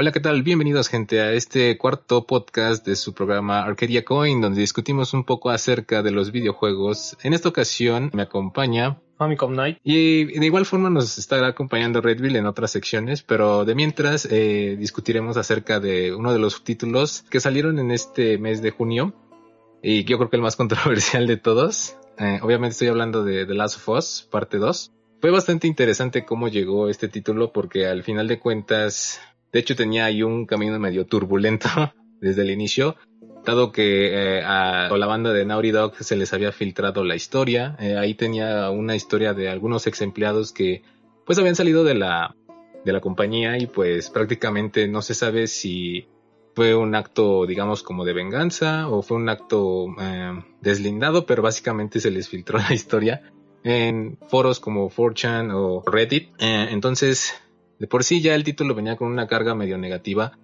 Hola, ¿qué tal? Bienvenidos, gente, a este cuarto podcast de su programa Arcadia Coin, donde discutimos un poco acerca de los videojuegos. En esta ocasión me acompaña Famicom Night. Y de igual forma nos estará acompañando Redville en otras secciones, pero de mientras eh, discutiremos acerca de uno de los títulos que salieron en este mes de junio y yo creo que el más controversial de todos. Eh, obviamente estoy hablando de The Last of Us, parte 2. Fue bastante interesante cómo llegó este título porque al final de cuentas de hecho, tenía ahí un camino medio turbulento desde el inicio, dado que eh, a, la banda de Naughty Dog se les había filtrado la historia. Eh, ahí tenía una historia de algunos ex empleados que pues habían salido de la, de la compañía y pues prácticamente no se sabe si fue un acto, digamos, como de venganza o fue un acto eh, deslindado, pero básicamente se les filtró la historia en foros como 4chan o Reddit. entonces, de por sí ya el título venía con una carga medio negativa.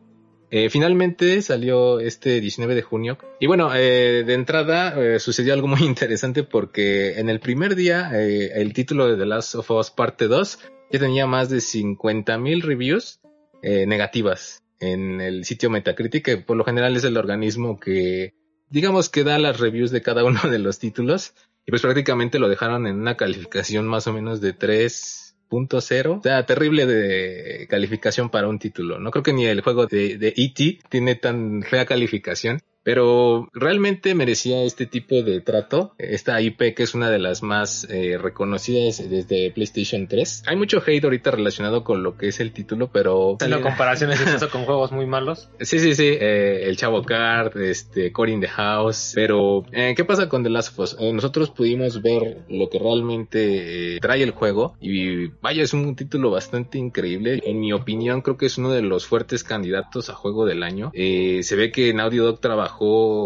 Eh, finalmente salió este 19 de junio. Y bueno, eh, de entrada eh, sucedió algo muy interesante porque en el primer día el título de The Last of Us Parte 2 ya tenía más de 50.000 reviews negativas en el sitio Metacritic, que por lo general es el organismo que digamos que da las reviews de cada uno de los títulos. Y pues prácticamente lo dejaron en una calificación más o menos de 3 punto cero. Sea, terrible de calificación para un título. No creo que ni el juego de, de E.T. tiene tan fea calificación. Pero realmente merecía este tipo de trato. Esta IP que es una de las más eh, reconocidas desde PlayStation 3. Hay mucho hate ahorita relacionado con lo que es el título, pero... La comparación es eso con juegos muy malos. Sí, sí, sí. Eh, el Chavo Card, este, Core in the House. Pero, eh, ¿qué pasa con The Last of Us? nosotros pudimos ver lo que realmente trae el juego. Y vaya, es un título bastante increíble. En mi opinión, creo que es uno de los fuertes candidatos a juego del año. se ve que Naughty Dog trabajó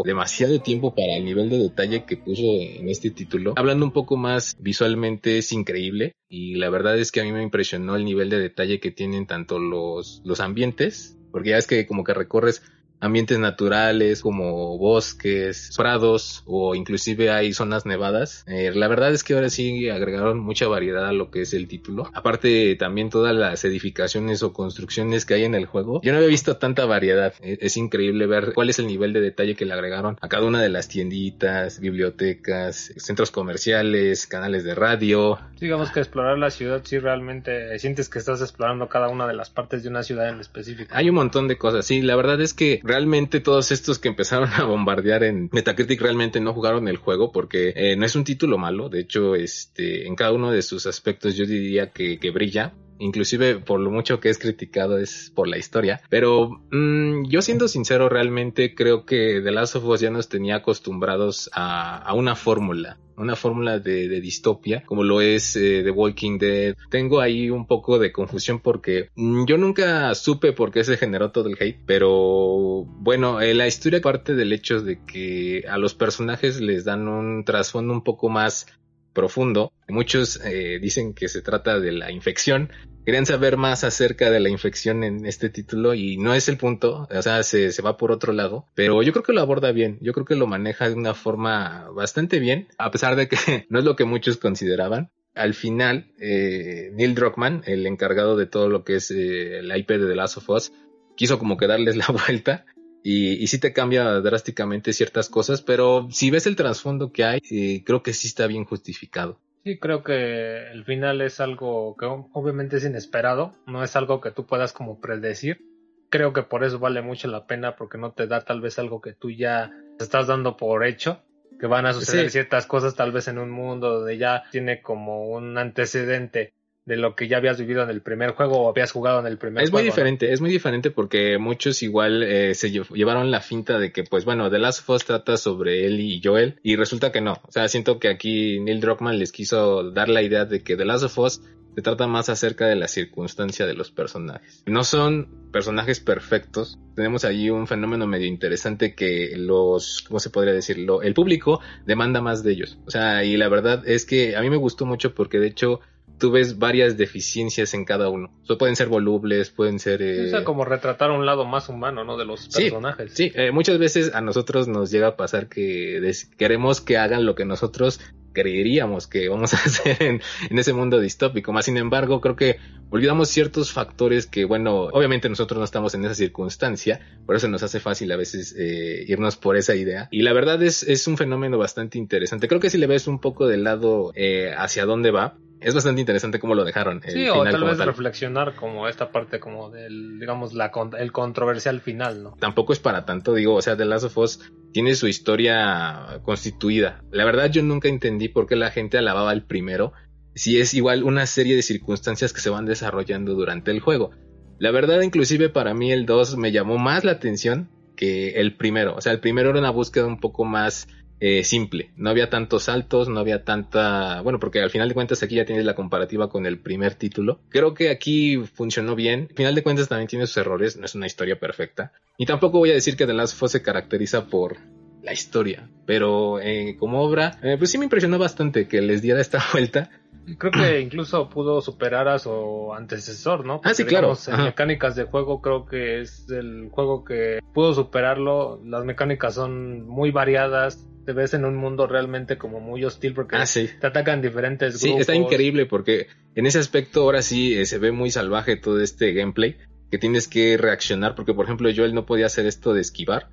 demasiado tiempo para el nivel de detalle que puso en este título. Hablando un poco más visualmente es increíble y la verdad es que a mí me impresionó el nivel de detalle que tienen tanto los, los ambientes, porque ya es que como que recorres ambientes naturales como bosques, prados o inclusive hay zonas nevadas. Eh, la verdad es que ahora sí agregaron mucha variedad a lo que es el título. Aparte también todas las edificaciones o construcciones que hay en el juego. Yo no había visto tanta variedad. E-, es, increíble ver cuál es el nivel de detalle que le agregaron a cada una de las tienditas, bibliotecas, centros comerciales, canales de radio. Digamos que explorar la ciudad si realmente sientes que estás explorando cada una de las partes de una ciudad en específico. Hay un montón de cosas. Sí, la verdad es que realmente todos estos que empezaron a bombardear en Metacritic realmente no jugaron el juego porque eh, no es un título malo, de hecho, este, en cada uno de sus aspectos yo diría que, que brilla inclusive por lo mucho que es criticado es por la historia. Pero mmm, yo siendo sincero, realmente creo que The Last of Us ya nos tenía acostumbrados a, a una fórmula una fórmula de, de, distopia como lo es eh, The Walking Dead. Tengo ahí un poco de confusión porque mm, yo nunca supe por qué se generó todo el hate, pero bueno, eh, la historia parte del hecho de que a los personajes les dan un trasfondo un poco más profundo. Muchos eh, dicen que se trata de la infección. Querían saber más acerca de la infección en este título y no es el punto, o sea, se, se, va por otro lado, pero yo creo que lo aborda bien, yo creo que lo maneja de una forma bastante bien, a pesar de que no es lo que muchos consideraban. Al final, eh, Neil Druckmann, el encargado de todo lo que es eh, la IP de The Last of Us, quiso como que darles la vuelta y, y sí te cambia drásticamente ciertas cosas, pero si ves el trasfondo que hay, eh, creo que sí está bien justificado. Sí, creo que el final es algo que obviamente es inesperado, no es algo que tú puedas como predecir. Creo que por eso vale mucho la pena porque no te da tal vez algo que tú ya estás dando por hecho, que van a suceder sí. ciertas cosas tal vez en un mundo donde ya tiene como un antecedente de lo que ya habías vivido en el primer juego o habías jugado en el primer es juego. Es muy diferente, ¿no? es muy diferente porque muchos igual eh, se llevaron la finta de que, pues bueno, The Last of Us trata sobre Ellie y Joel y resulta que no. O sea, siento que aquí Neil Druckmann les quiso dar la idea de que The Last of Us se trata más acerca de la circunstancia de los personajes. No son personajes perfectos. Tenemos allí un fenómeno medio interesante que los, ¿cómo se podría decirlo? El público demanda más de ellos. O sea, y la verdad es que a mí me gustó mucho porque de hecho tú ves varias deficiencias en cada uno. O sea, pueden ser volubles, pueden ser... Eh... O sea, como retratar un lado más humano, ¿no? De los personajes. Sí, sí. Eh, muchas veces a nosotros nos llega a pasar que queremos que hagan lo que nosotros creeríamos que vamos a hacer en, ese mundo distópico. Más sin embargo, creo que olvidamos ciertos factores que, bueno, obviamente nosotros no estamos en esa circunstancia, por eso nos hace fácil a veces eh, irnos por esa idea. Y la verdad es, es un fenómeno bastante interesante. Creo que si le ves un poco del lado eh, hacia dónde va, es bastante interesante cómo lo dejaron. Sí, o tal vez reflexionar como esta parte como del, digamos, la, el controversial final, ¿no? Tampoco es para tanto, digo, o sea, The Last of Us tiene su historia constituida. La verdad yo nunca entendí por qué la gente alababa el primero, si es igual una serie de circunstancias que se van desarrollando durante el juego. La verdad, inclusive para mí el 2 me llamó más la atención que el primero. O sea, el primero era una búsqueda un poco más eh, simple. No había tantos saltos, no había tanta... Bueno, porque al final de cuentas aquí ya tienes la comparativa con el primer título. Creo que aquí funcionó bien. Al final de cuentas también tiene sus errores, no es una historia perfecta. Y tampoco voy a decir que The Last of Us se caracteriza por la historia. Pero eh, como obra, eh, pues sí me impresionó bastante que les diera esta vuelta. Creo que incluso pudo superar a su antecesor, ¿no? ah, sí, claro. En mecánicas de juego creo que es el juego que pudo superarlo. Las mecánicas son muy variadas, te ves en un mundo realmente como muy hostil porque ah, te atacan diferentes grupos. Sí, está increíble porque en ese aspecto ahora sí eh, se ve muy salvaje todo este gameplay que tienes que reaccionar porque por ejemplo yo él no podía hacer esto de esquivar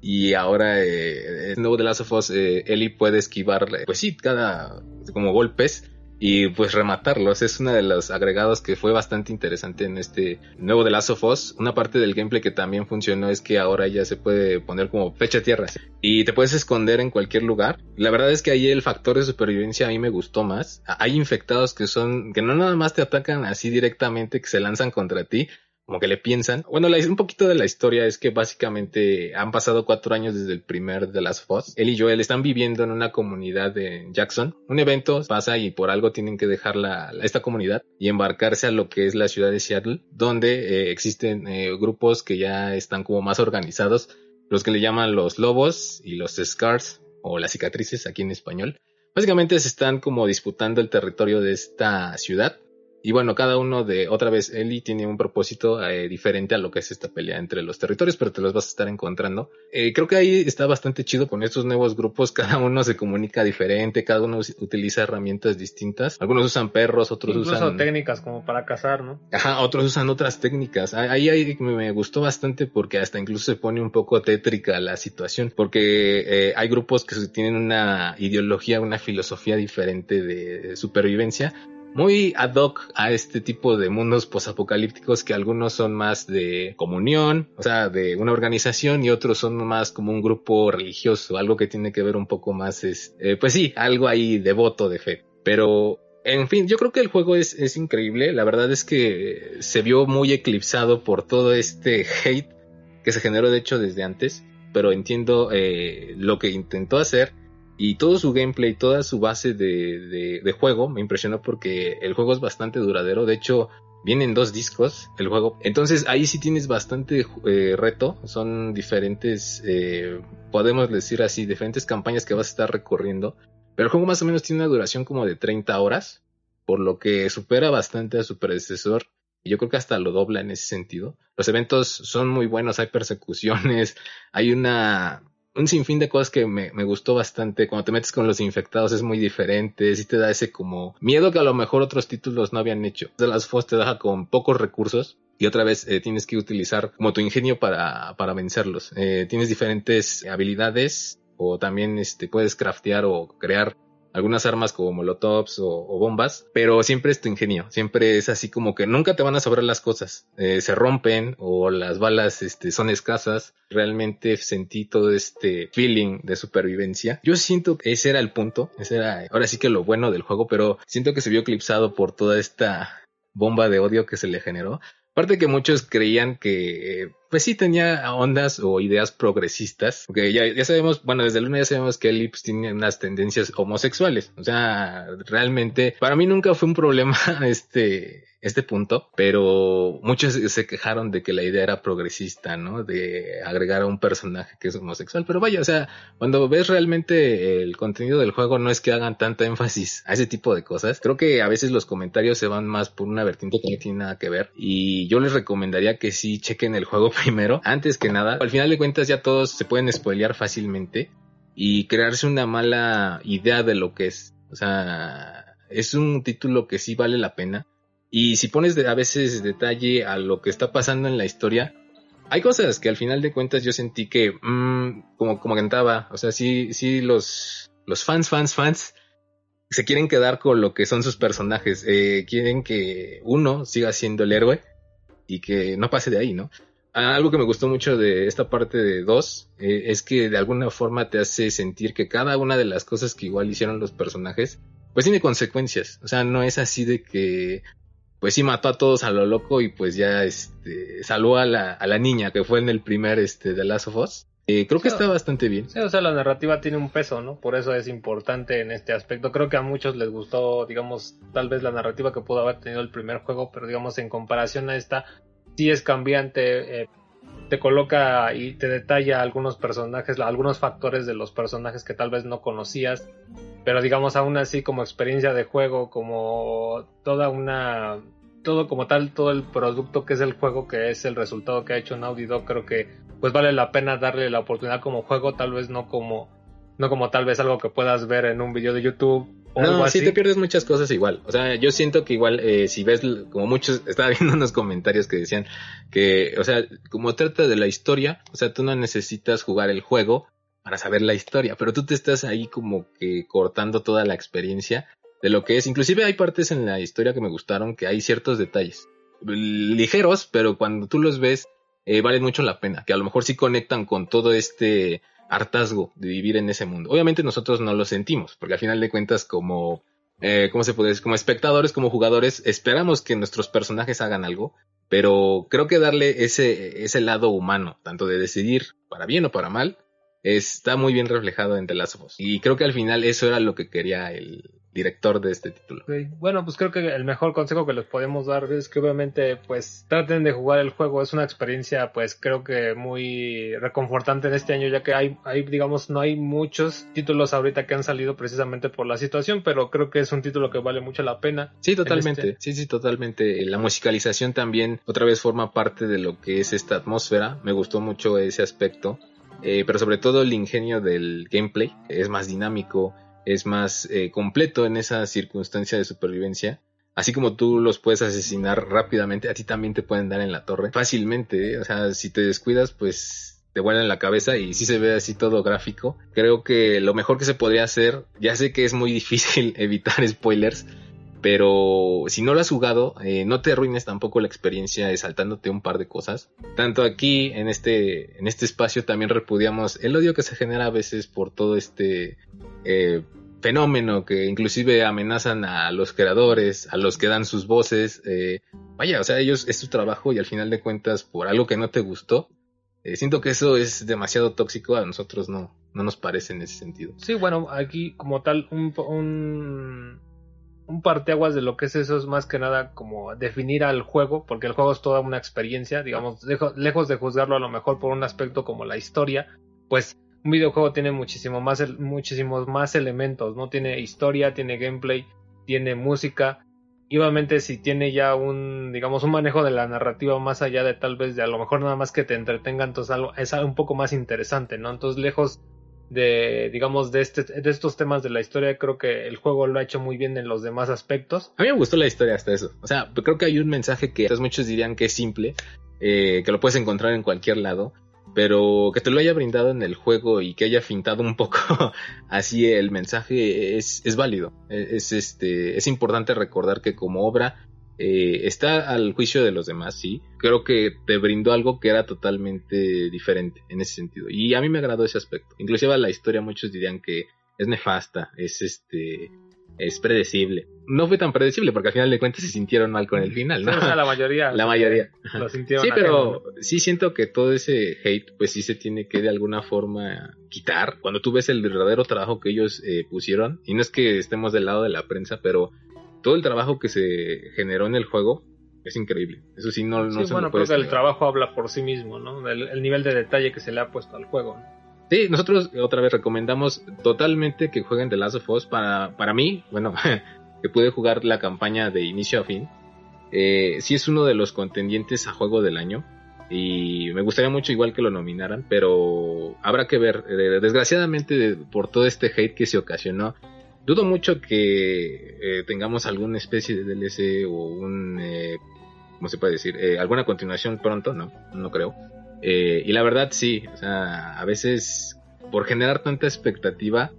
y ahora eh, el nuevo de Last of Us eh, Ellie puede esquivar pues sí cada como golpes y pues rematarlos. Es uno de los agregados que fue bastante interesante en este nuevo de Last of Us. Una parte del gameplay que también funcionó es que ahora ya se puede poner como fecha tierra y te puedes esconder en cualquier lugar. La verdad es que ahí el factor de supervivencia a mí me gustó más. Hay infectados que son, que no nada más te atacan así directamente, que se lanzan contra ti, como que le piensan. Bueno, un poquito de la historia es que básicamente han pasado cuatro años desde el primer de las FOS. Él y Joel están viviendo en una comunidad de Jackson. Un evento pasa y por algo tienen que dejar la, esta comunidad y embarcarse a lo que es la ciudad de Seattle, donde eh, existen eh, grupos que ya están como más organizados, los que le llaman los lobos y los scars o las cicatrices aquí en español. Básicamente se están como disputando el territorio de esta ciudad y bueno, cada uno de, otra vez, Eli tiene un propósito eh, diferente a lo que es esta pelea entre los territorios, pero te los vas a estar encontrando. Eh, creo que ahí está bastante chido con estos nuevos grupos, cada uno se comunica diferente, cada uno utiliza herramientas distintas. Algunos usan perros, otros usan... técnicas como para cazar, ¿no? Ajá, otros usan otras técnicas. Ahí, ahí me gustó bastante porque hasta incluso se pone un poco tétrica la situación, porque eh, hay grupos que tienen una ideología, una filosofía diferente de supervivencia muy ad hoc a este tipo de mundos posapocalípticos que algunos son más de comunión, o sea, de una organización y otros son más como un grupo religioso, algo que tiene que ver un poco más es, eh, pues sí, algo ahí devoto de fe. Pero, en fin, yo creo que el juego es, es increíble. La verdad es que se vio muy eclipsado por todo este hate que se generó de hecho desde antes, pero entiendo eh, lo que intentó hacer y todo su gameplay, toda su base de, de, juego me impresionó porque el juego es bastante duradero. De hecho, vienen dos discos el juego. Entonces ahí sí tienes bastante eh, reto. Son diferentes, eh, podemos decir así, diferentes campañas que vas a estar recorriendo. Pero el juego más o menos tiene una duración como de 30 horas. Por lo que supera bastante a su predecesor. Y yo creo que hasta lo dobla en ese sentido. Los eventos son muy buenos, hay persecuciones, hay una un sinfín de cosas que me, gustó bastante. Cuando te metes con los infectados es muy diferente, sí te da ese como miedo que a lo mejor otros títulos no habían hecho. De las FOS te deja con pocos recursos y otra vez eh, tienes que utilizar como tu ingenio para, para vencerlos. Eh, tienes diferentes habilidades o también este, puedes craftear o crear algunas armas como molotovs o, bombas, pero siempre es tu ingenio, siempre es así como que nunca te van a sobrar las cosas, eh, se rompen o las balas este, son escasas, realmente sentí todo este feeling de supervivencia. Yo siento que ese era el punto, ese era ahora sí que lo bueno del juego, pero siento que se vio eclipsado por toda esta bomba de odio que se le generó. Aparte que muchos creían que, pues sí tenía ondas o ideas progresistas, porque ya, ya sabemos, bueno, desde el lunes ya sabemos que Elips tiene unas tendencias homosexuales. O sea, realmente, para mí nunca fue un problema este, este punto, pero muchos se quejaron de que la idea era progresista, ¿no? De agregar a un personaje que es homosexual, pero vaya, o sea, cuando ves realmente el contenido del juego no es que hagan tanta énfasis a ese tipo de cosas, creo que a veces los comentarios se van más por una vertiente que no tiene nada que ver y yo les recomendaría que sí chequen el juego primero, antes que nada, al final de cuentas ya todos se pueden spoilear fácilmente y crearse una mala idea de lo que es O sea, es un título que sí vale la pena. Y si pones a veces detalle a lo que está pasando en la historia, hay cosas que al final de cuentas yo sentí que, mmm, como, como cantaba, o sea, sí, sí, los, los fans, fans, fans se quieren quedar con lo que son sus personajes. Eh, quieren que uno siga siendo el héroe y que no pase de ahí, ¿no? Algo que me gustó mucho de esta parte de 2 eh, es que de alguna forma te hace sentir que cada una de las cosas que igual hicieron los personajes, pues tiene consecuencias. O sea, no es así de que, pues sí mató a todos a lo loco y pues ya este, salvó a la, a la niña que fue en el primer este, de Last of Us. Eh, creo que está bastante bien. Sí, o sea, la narrativa tiene un peso, ¿no? Por eso es importante en este aspecto. Creo que a muchos les gustó, digamos, tal vez la narrativa que pudo haber tenido el primer juego, pero digamos, en comparación a esta, sí es cambiante. Eh, te coloca y te detalla algunos personajes, algunos factores de los personajes que tal vez no conocías, pero digamos, aún así, como experiencia de juego, como toda una todo como tal, todo el producto que es el juego, que es el resultado que ha hecho Naughty Dog, creo que pues vale la pena darle la oportunidad como juego, tal vez no como, no como tal vez algo que puedas ver en un video de YouTube. O no, así. te pierdes muchas cosas igual. O sea, yo siento que igual, eh, si ves, como muchos, estaba viendo unos comentarios que decían que, o sea, como trata de la historia, o sea, tú no necesitas jugar el juego para saber la historia, pero tú te estás ahí como que cortando toda la experiencia de lo que es. Inclusive hay partes en la historia que me gustaron que hay ciertos detalles ligeros, pero cuando tú los ves eh, valen mucho la pena, que a lo mejor sí conectan con todo este hartazgo de vivir en ese mundo. Obviamente nosotros no lo sentimos, porque al final de cuentas como, eh, ¿cómo se puede decir? Como espectadores, como jugadores, esperamos que nuestros personajes hagan algo, pero creo que darle ese, ese lado humano, tanto de decidir para bien o para mal, está muy bien reflejado en The Last of Us. Y creo que al final eso era lo que quería el, director de este título. Bueno, pues creo que el mejor consejo que les podemos dar es que obviamente pues traten de jugar el juego. Es una experiencia pues creo que muy reconfortante en este año ya que hay, hay digamos no hay muchos títulos ahorita que han salido precisamente por la situación, pero creo que es un título que vale mucho la pena. Sí, totalmente. Este sí, sí, totalmente. La musicalización también otra vez forma parte de lo que es esta atmósfera. Me gustó mucho ese aspecto. Eh, pero sobre todo el ingenio del gameplay es más dinámico, es más eh, completo en esa circunstancia de supervivencia. Así como tú los puedes asesinar rápidamente, a ti también te pueden dar en la torre fácilmente. ¿eh? O sea, si te descuidas, pues te vuelan la cabeza y si se ve así todo gráfico. Creo que lo mejor que se podría hacer, ya sé que es muy difícil evitar spoilers, pero si no lo has jugado, eh, no te arruines tampoco la experiencia saltándote un par de cosas. Tanto aquí en este, en este espacio también repudiamos el odio que se genera a veces por todo este fenómeno que inclusive amenazan a los creadores, a los que dan sus voces. Eh, vaya, o sea, ellos es su trabajo y al final de cuentas por algo que no te gustó. Eh, siento que eso es demasiado tóxico, a nosotros no, no nos parece en ese sentido. Sí, bueno, aquí como tal un, un, un parteaguas de lo que es eso es más que nada como definir al juego, porque el juego es toda una experiencia, digamos, lejos de juzgarlo a lo mejor por un aspecto como la historia, pues un videojuego tiene muchísimo más, muchísimos más elementos, ¿no? Tiene historia, tiene gameplay, tiene música. Y obviamente si tiene ya un, digamos, un manejo de la narrativa más allá de tal vez de a lo mejor nada más que te entretenga, entonces algo, es un poco más interesante, ¿no? Entonces lejos de, digamos, de, este, de estos temas de la historia, creo que el juego lo ha hecho muy bien en los demás aspectos. A mí me gustó la historia hasta eso. O sea, creo que hay un mensaje que muchos dirían que es simple, eh, que lo puedes encontrar en cualquier lado, pero que te lo haya brindado en el juego y que haya fintado un poco así el mensaje es, es válido. Es, este, es importante recordar que como obra eh, está al juicio de los demás, sí. Creo que te brindó algo que era totalmente diferente en ese sentido. Y a mí me agradó ese aspecto. Inclusive la historia muchos dirían que es nefasta, es este es predecible. No fue tan predecible porque al final de cuentas se sintieron mal con el final, ¿no? la mayoría. La mayoría. Lo sintieron sí, pero sí siento que todo ese hate pues sí se tiene que de alguna forma quitar. Cuando tú ves el verdadero trabajo que ellos eh, pusieron, y no es que estemos del lado de la prensa, pero todo el trabajo que se generó en el juego es increíble. Eso sí, no, no sí, bueno, creo que el trabajo habla por sí mismo, ¿no? El, el, nivel de detalle que se le ha puesto al juego. ¿no? Sí, nosotros otra vez recomendamos totalmente que jueguen The Last of Us. Para, para mí, bueno, que pude jugar la campaña de inicio a fin. Eh, sí es uno de los contendientes a juego del año. Y me gustaría mucho igual que lo nominaran, pero habrá que ver. Eh, desgraciadamente, por todo este hate que se ocasionó, dudo mucho que eh, tengamos alguna especie de DLC o un, eh, ¿cómo se puede decir? Eh, alguna continuación pronto, no, no creo. Y la verdad sí, o sea, a veces por generar tanta expectativa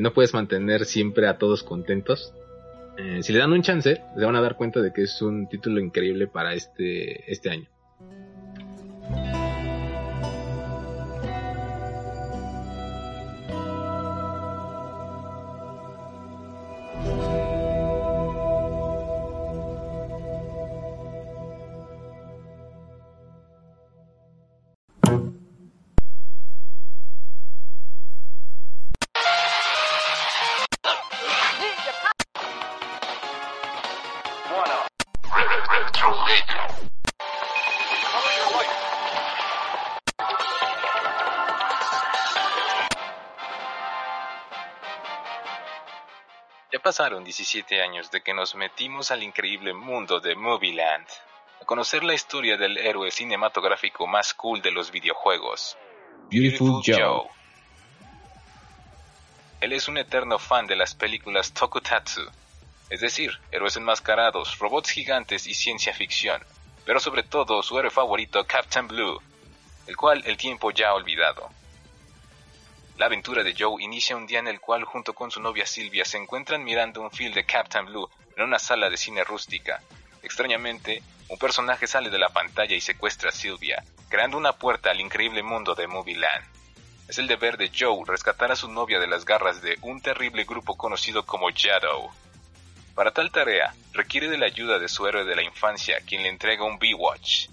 no puedes mantener siempre a todos contentos. si le dan un chance, se van a dar cuenta de que es un título increíble para este, este año. Pasaron 17 años de que nos metimos al increíble mundo de Movieland, a conocer la historia del héroe cinematográfico más cool de los videojuegos, Beautiful, Joe. Él es un eterno fan de las películas Tokutatsu, es decir, héroes enmascarados, robots gigantes y ciencia ficción, pero sobre todo su héroe favorito Captain Blue, el cual el tiempo ya ha olvidado. La aventura de Joe inicia un día en el cual junto con su novia Silvia se encuentran mirando un film de Captain Blue en una sala de cine rústica. Extrañamente, un personaje sale de la pantalla y secuestra a Silvia, creando una puerta al increíble mundo de Movie Land. Es el deber de Joe rescatar a su novia de las garras de un terrible grupo conocido como Shadow. Para tal tarea, requiere de la ayuda de su héroe de la infancia, quien le entrega un B-Watch,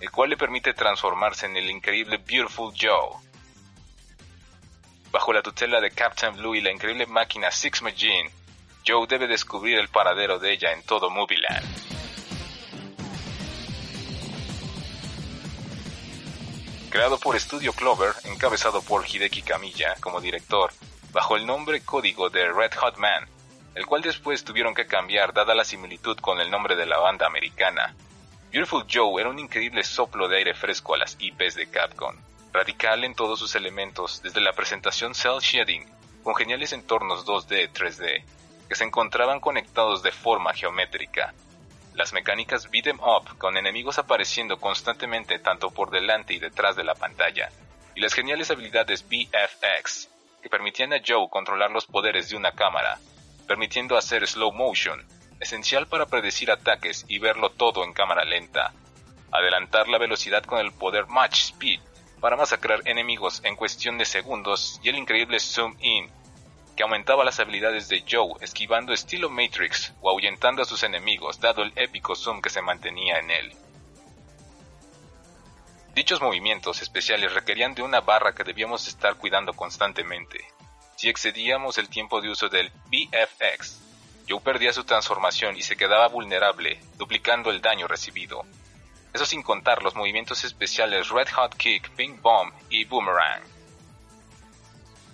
el cual le permite transformarse en el increíble Beautiful Joe Bajo la tutela de Captain Blue y la increíble máquina Six Machine, Joe debe descubrir el paradero de ella en todo Movieland. Creado por Studio Clover, encabezado por Hideki Kamiya como director, bajo el nombre código de Red Hot Man, el cual después tuvieron que cambiar dada la similitud con el nombre de la banda americana. Beautiful Joe era un increíble soplo de aire fresco a las IPs de Capcom radical en todos sus elementos, desde la presentación cel shading, con geniales entornos 2D, 3D, que se encontraban conectados de forma geométrica. Las mecánicas beat em up, con enemigos apareciendo constantemente tanto por delante y detrás de la pantalla, y las geniales habilidades BFX, que permitían a Joe controlar los poderes de una cámara, permitiendo hacer slow motion, esencial para predecir ataques y verlo todo en cámara lenta, adelantar la velocidad con el poder Match Speed, para masacrar enemigos en cuestión de segundos y el increíble Zoom In, que aumentaba las habilidades de Joe esquivando estilo Matrix o ahuyentando a sus enemigos dado el épico zoom que se mantenía en él. Dichos movimientos especiales requerían de una barra que debíamos estar cuidando constantemente. Si excedíamos el tiempo de uso del BFX, Joe perdía su transformación y se quedaba vulnerable, duplicando el daño recibido, eso sin contar los movimientos especiales Red Hot Kick, Pink Bomb y Boomerang.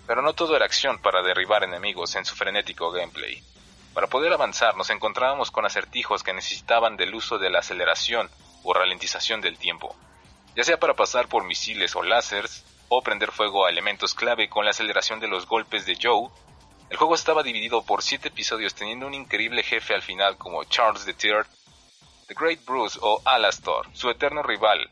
Pero no todo era acción para derribar enemigos en su frenético gameplay. Para poder avanzar nos encontrábamos con acertijos que necesitaban del uso de la aceleración o ralentización del tiempo, ya sea para pasar por misiles o láseres, o prender fuego a elementos clave con la aceleración de los golpes de Joe. El juego estaba dividido por siete episodios teniendo un increíble jefe al final como Charles III The Great Bruce o Alastor, su eterno rival.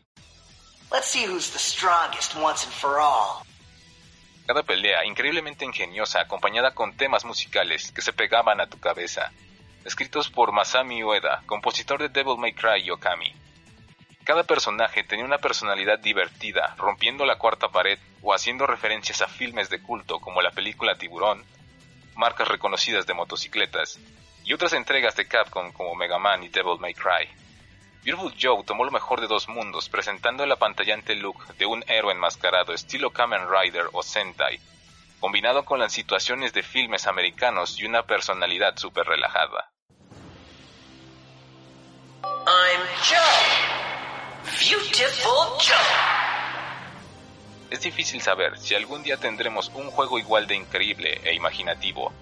Cada pelea increíblemente ingeniosa acompañada con temas musicales que se pegaban a tu cabeza, escritos por Masami Ueda, compositor de Devil May Cry y Okami. Cada personaje tenía una personalidad divertida, rompiendo la cuarta pared o haciendo referencias a filmes de culto como la película Tiburón, marcas reconocidas de motocicletas y otras entregas de Capcom como Mega Man y Devil May Cry. Beautiful Joe tomó lo mejor de dos mundos, presentando el apantallante look de un héroe enmascarado estilo Kamen Rider o Sentai, combinado con las situaciones de filmes americanos y una personalidad súper relajada. Es difícil saber si algún día tendremos un juego igual de increíble e imaginativo,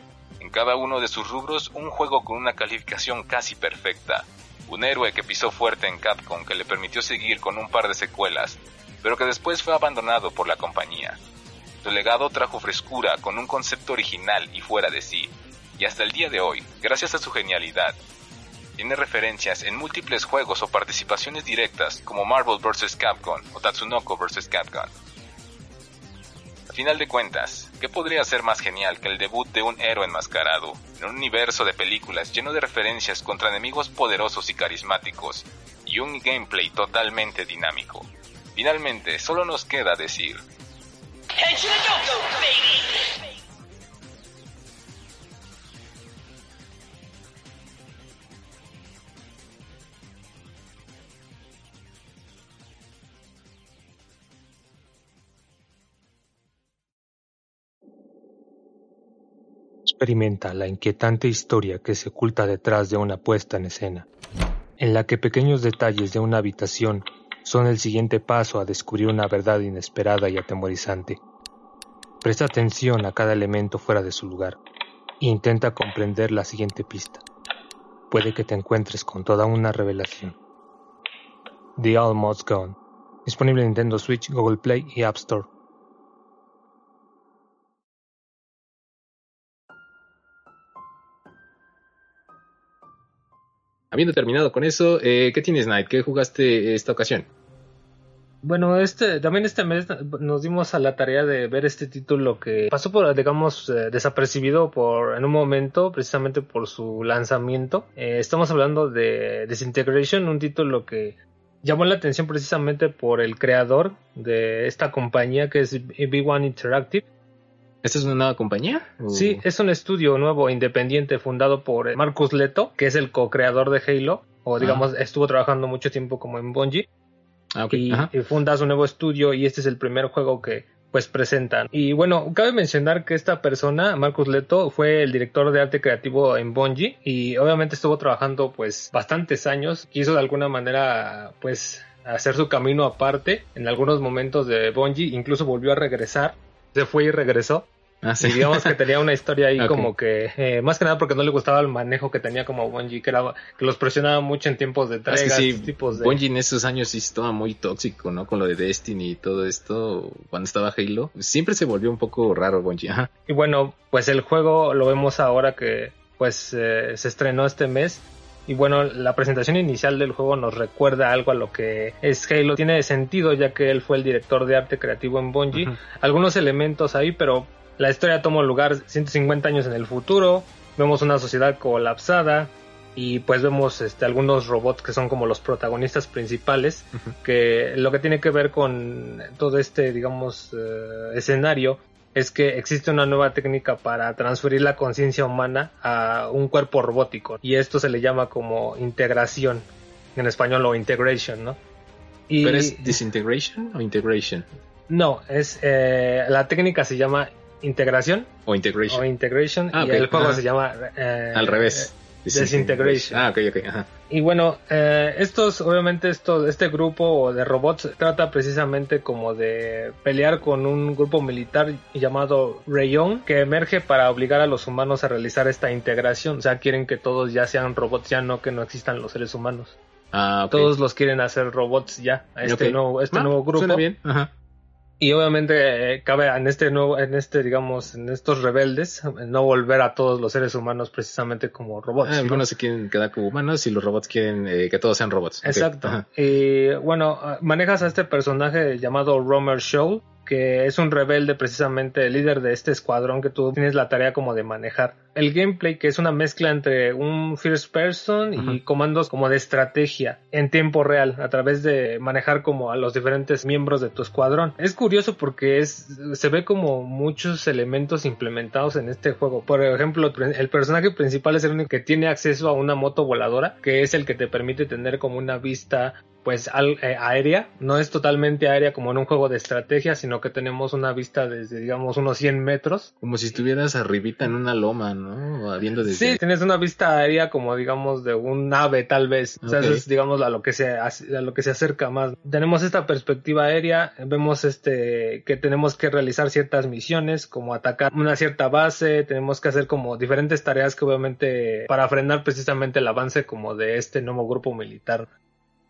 en cada uno de sus rubros un juego con una calificación casi perfecta. Un héroe que pisó fuerte en Capcom que le permitió seguir con un par de secuelas, pero que después fue abandonado por la compañía. Su legado trajo frescura con un concepto original y fuera de sí, y hasta el día de hoy, gracias a su genialidad, tiene referencias en múltiples juegos o participaciones directas como Marvel vs. Capcom o Tatsunoko vs. Capcom. Al final de cuentas, ¿qué podría ser más genial que el debut de un héroe enmascarado en un universo de películas lleno de referencias contra enemigos poderosos y carismáticos y un gameplay totalmente dinámico? Finalmente, solo nos queda decir... experimenta la inquietante historia que se oculta detrás de una puesta en escena, en la que pequeños detalles de una habitación son el siguiente paso a descubrir una verdad inesperada y atemorizante. Presta atención a cada elemento fuera de su lugar e intenta comprender la siguiente pista. Puede que te encuentres con toda una revelación. The Almost Gone. Disponible en Nintendo Switch, Google Play y App Store. Habiendo terminado con eso, eh, ¿qué tienes, Night? ¿Qué jugaste esta ocasión? Bueno, este, también este mes nos dimos a la tarea de ver este título que pasó por, digamos, eh, desapercibido por, en un momento, precisamente por su lanzamiento. Eh, estamos hablando de Disintegration, un título que llamó la atención precisamente por el creador de esta compañía que es B1 Interactive ¿Esta es una nueva compañía? Sí, es un estudio nuevo independiente fundado por eh, Marcus Leto, que es el co-creador de Halo, o ah. digamos, estuvo trabajando mucho tiempo como en Bungie. Ah, y, funda su nuevo estudio y este es el primer juego que pues presentan. Y bueno, cabe mencionar que esta persona, Marcus Leto, fue el director de arte creativo en Bungie y obviamente estuvo trabajando pues bastantes años. Quiso de alguna manera pues hacer su camino aparte en algunos momentos de Bungie, incluso volvió a regresar, se fue y regresó. Ah, digamos que tenía una historia ahí como que, eh, más que nada porque no le gustaba el manejo que tenía como Bungie, que, era, que los presionaba mucho en tiempos de entregas, es que sí, tipos de... Bungie en esos años sí estaba muy tóxico, ¿no? Con lo de Destiny y todo esto, cuando estaba Halo, siempre se volvió un poco raro Bungie, Y bueno, pues el juego lo vemos ahora que pues eh, se estrenó este mes. Y bueno, la presentación inicial del juego nos recuerda algo a lo que es Halo. Tiene sentido ya que él fue el director de arte creativo en Bungie. Algunos elementos ahí, pero la historia toma lugar 150 años en el futuro, vemos una sociedad colapsada y pues vemos este, algunos robots que son como los protagonistas principales, que lo que tiene que ver con todo este, digamos, eh, escenario es que existe una nueva técnica para transferir la conciencia humana a un cuerpo robótico y esto se le llama como integración, en español o integration, ¿no? ¿Pero es disintegration o integration? No, es eh, la técnica se llama integración. O integration. O integration. Ah, y el juego se llama... Eh, Al revés. Desintegration. Ah, ok, ok. Y bueno, eh, estos, obviamente, estos, este grupo de robots trata precisamente como de pelear con un grupo militar llamado Rayon que emerge para obligar a los humanos a realizar esta integración. O sea, quieren que todos ya sean robots, ya no que no existan los seres humanos. Ah, Todos los quieren hacer robots ya, este nuevo, este ah, nuevo grupo. Suena bien. Ajá. Y obviamente eh, cabe en este nuevo, en este, digamos, en estos rebeldes, no volver a todos los seres humanos precisamente como robots. Ah, algunos se quieren quedar como humanos y los robots quieren eh, que todos sean robots. Exacto. Y bueno, manejas a este personaje llamado Romer Show, que es un rebelde precisamente el líder de este escuadrón que tú tienes la tarea como de manejar. El gameplay que es una mezcla entre un first person y comandos como de estrategia en tiempo real a través de manejar como a los diferentes miembros de tu escuadrón. Es curioso porque es se ve como muchos elementos implementados en este juego. Por ejemplo, el personaje principal es el único que tiene acceso a una moto voladora, que es el que te permite tener como una vista pues eh, aérea, no es totalmente aérea como en un juego de estrategia, sino que tenemos una vista desde digamos unos 100 metros. Como si estuvieras arribita en una loma, ¿no? Viendo desde... Sí, tienes una vista aérea como digamos de un ave tal vez, o sea, eso es digamos a lo que se a lo que se acerca más. Tenemos esta perspectiva aérea, vemos este que tenemos que realizar ciertas misiones como atacar una cierta base, tenemos que hacer como diferentes tareas que obviamente para frenar precisamente el avance como de este nuevo grupo militar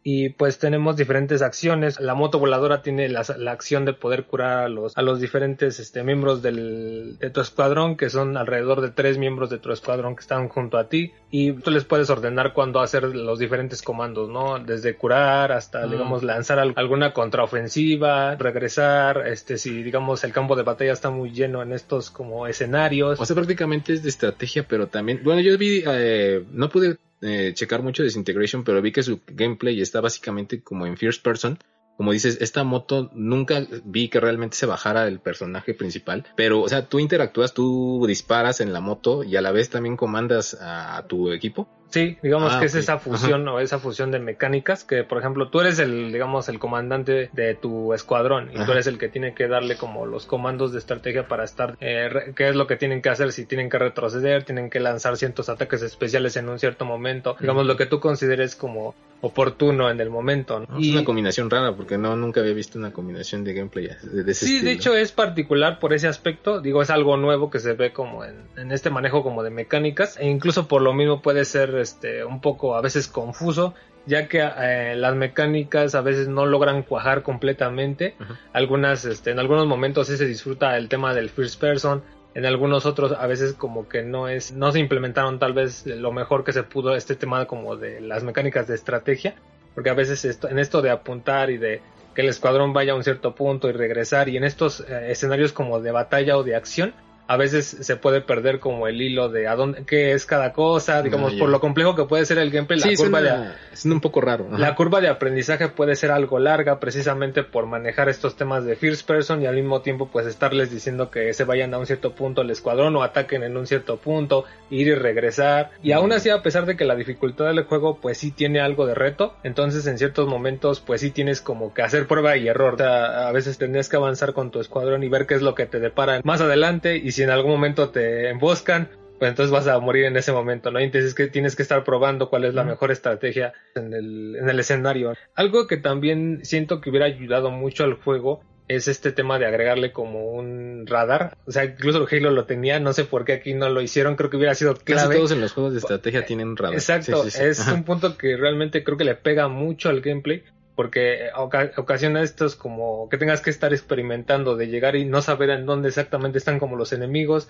y pues tenemos diferentes acciones. La moto voladora tiene la, la acción de poder curar a los, a los diferentes este, miembros del, de tu escuadrón, que son alrededor de tres miembros de tu escuadrón que están junto a ti, y tú les puedes ordenar cuándo hacer los diferentes comandos, ¿no? Desde curar hasta, digamos, lanzar alguna contraofensiva, regresar, este, si digamos el campo de batalla está muy lleno en estos como escenarios. O sea, prácticamente es de estrategia, pero también, bueno, yo vi, eh, no pude eh, checar mucho Disintegration, pero vi que su gameplay está básicamente como en first person. Como dices, esta moto nunca vi que realmente se bajara el personaje principal, pero, o sea, tú interactúas, tú disparas en la moto y a la vez también comandas a tu equipo. Sí, digamos ah, que es esa fusión o esa fusión de mecánicas que, por ejemplo, tú eres el, digamos, el comandante de tu escuadrón y tú eres el que tiene que darle como los comandos de estrategia para estar, eh, qué es lo que tienen que hacer, si tienen que retroceder, tienen que lanzar ciertos ataques especiales en un cierto momento, digamos, lo que tú consideres como oportuno en el momento. y... Es una combinación rara porque no nunca había visto una combinación de gameplay de, ese Sí, de hecho es particular por ese aspecto, digo, es algo nuevo que se ve como en, en este manejo como de mecánicas e incluso por lo mismo puede ser este, un poco a veces confuso, ya que eh, las mecánicas a veces no logran cuajar completamente. Algunas, este, en algunos momentos sí se disfruta el tema del first person, en algunos otros a veces como que no es, no se implementaron tal vez lo mejor que se pudo este tema como de las mecánicas de estrategia, porque a veces esto, en esto de apuntar y de que el escuadrón vaya a un cierto punto y regresar y en estos eh, escenarios como de batalla o de acción a veces se puede perder como el hilo de a dónde qué es cada cosa, digamos, por lo complejo que puede ser el gameplay, la curva de es un poco raro. La curva de aprendizaje puede ser algo larga precisamente por manejar estos temas de first person y al mismo tiempo pues estarles diciendo que se vayan a un cierto punto el escuadrón o ataquen en un cierto punto, ir y regresar. Y aún así a pesar de que la dificultad del juego pues sí tiene algo de reto, entonces en ciertos momentos pues sí tienes como que hacer prueba y error. a veces tendrías que avanzar con tu escuadrón y ver qué es lo que te depara más adelante y si en algún momento te emboscan, pues entonces vas a morir en ese momento, ¿no? Entonces que tienes que estar probando cuál es la mejor estrategia en el, en el escenario. Algo que también siento que hubiera ayudado mucho al juego es este tema de agregarle como un radar. O sea, incluso Halo lo tenía, no sé por qué aquí no lo hicieron, creo que hubiera sido clave. Casi todos en los juegos de estrategia tienen un radar. Exacto, es un punto que realmente creo que le pega mucho al gameplay porque ocasiona estos como que tengas que estar experimentando de llegar y no saber en dónde exactamente están como los enemigos.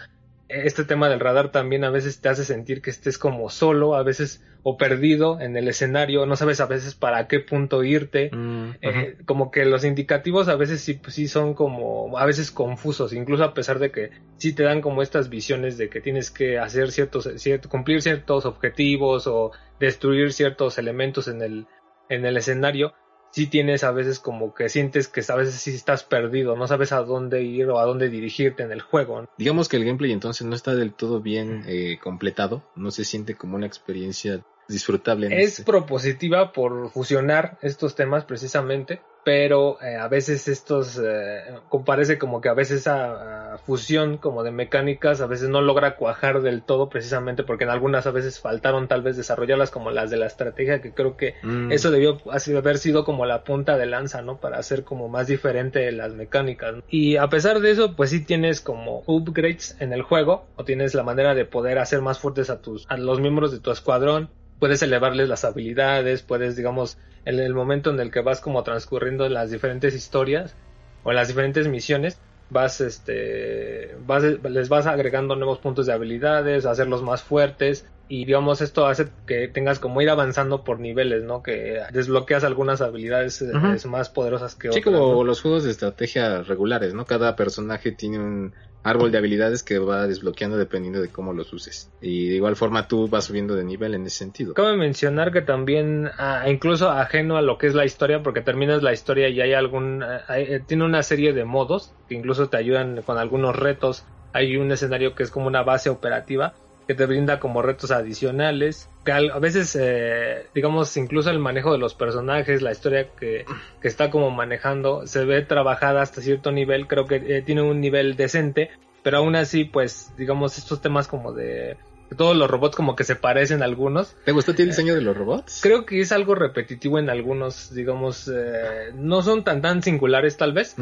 Este tema del radar también a veces te hace sentir que estés como solo, a veces o perdido en el escenario, no sabes a veces para qué punto irte, mm, eh, como que los indicativos a veces sí, sí son como a veces confusos, incluso a pesar de que sí te dan como estas visiones de que tienes que hacer ciertos, cumplir ciertos objetivos o destruir ciertos elementos en el, en el escenario, sí tienes a veces como que sientes que a veces sí estás perdido, no sabes a dónde ir o a dónde dirigirte en el juego. Digamos que el gameplay entonces no está del todo bien eh, completado, no se siente como una experiencia disfrutable. es este. propositiva por fusionar estos temas precisamente, pero eh, a veces estos eh, parece como que a veces esa fusión como de mecánicas a veces no logra cuajar del todo precisamente porque en algunas a veces faltaron tal vez desarrollarlas como las de la estrategia que creo que mm. eso debió haber sido como la punta de lanza no para hacer como más diferente las mecánicas y a pesar de eso pues sí tienes como upgrades en el juego o tienes la manera de poder hacer más fuertes a tus a los miembros de tu escuadrón puedes elevarles las habilidades, puedes, digamos, en el momento en el que vas como transcurriendo las diferentes historias o las diferentes misiones, vas, este, vas, les vas agregando nuevos puntos de habilidades, hacerlos más fuertes y digamos esto hace que tengas como ir avanzando por niveles, ¿no? Que desbloqueas algunas habilidades eh, más poderosas que otras. Sí, como los juegos de estrategia regulares, ¿no? Cada personaje tiene un árbol de habilidades que va desbloqueando dependiendo de cómo los uses. Y de igual forma tú vas subiendo de nivel en ese sentido. Cabe mencionar que también, ah, incluso ajeno a lo que es la historia, porque terminas la historia y hay algún, ah, eh, tiene una serie de modos que incluso te ayudan con algunos retos. Hay un escenario que es como una base operativa que te brinda como retos adicionales, que a veces, eh, digamos, incluso el manejo de los personajes, la historia que, que, está como manejando, se ve trabajada hasta cierto nivel, creo que eh, tiene un nivel decente, pero aún así, pues, digamos, estos temas como de todos los robots como que se parecen a algunos. ¿Te gustó el diseño de los robots? Creo que es algo repetitivo en algunos, digamos, eh, no son tan tan singulares tal vez,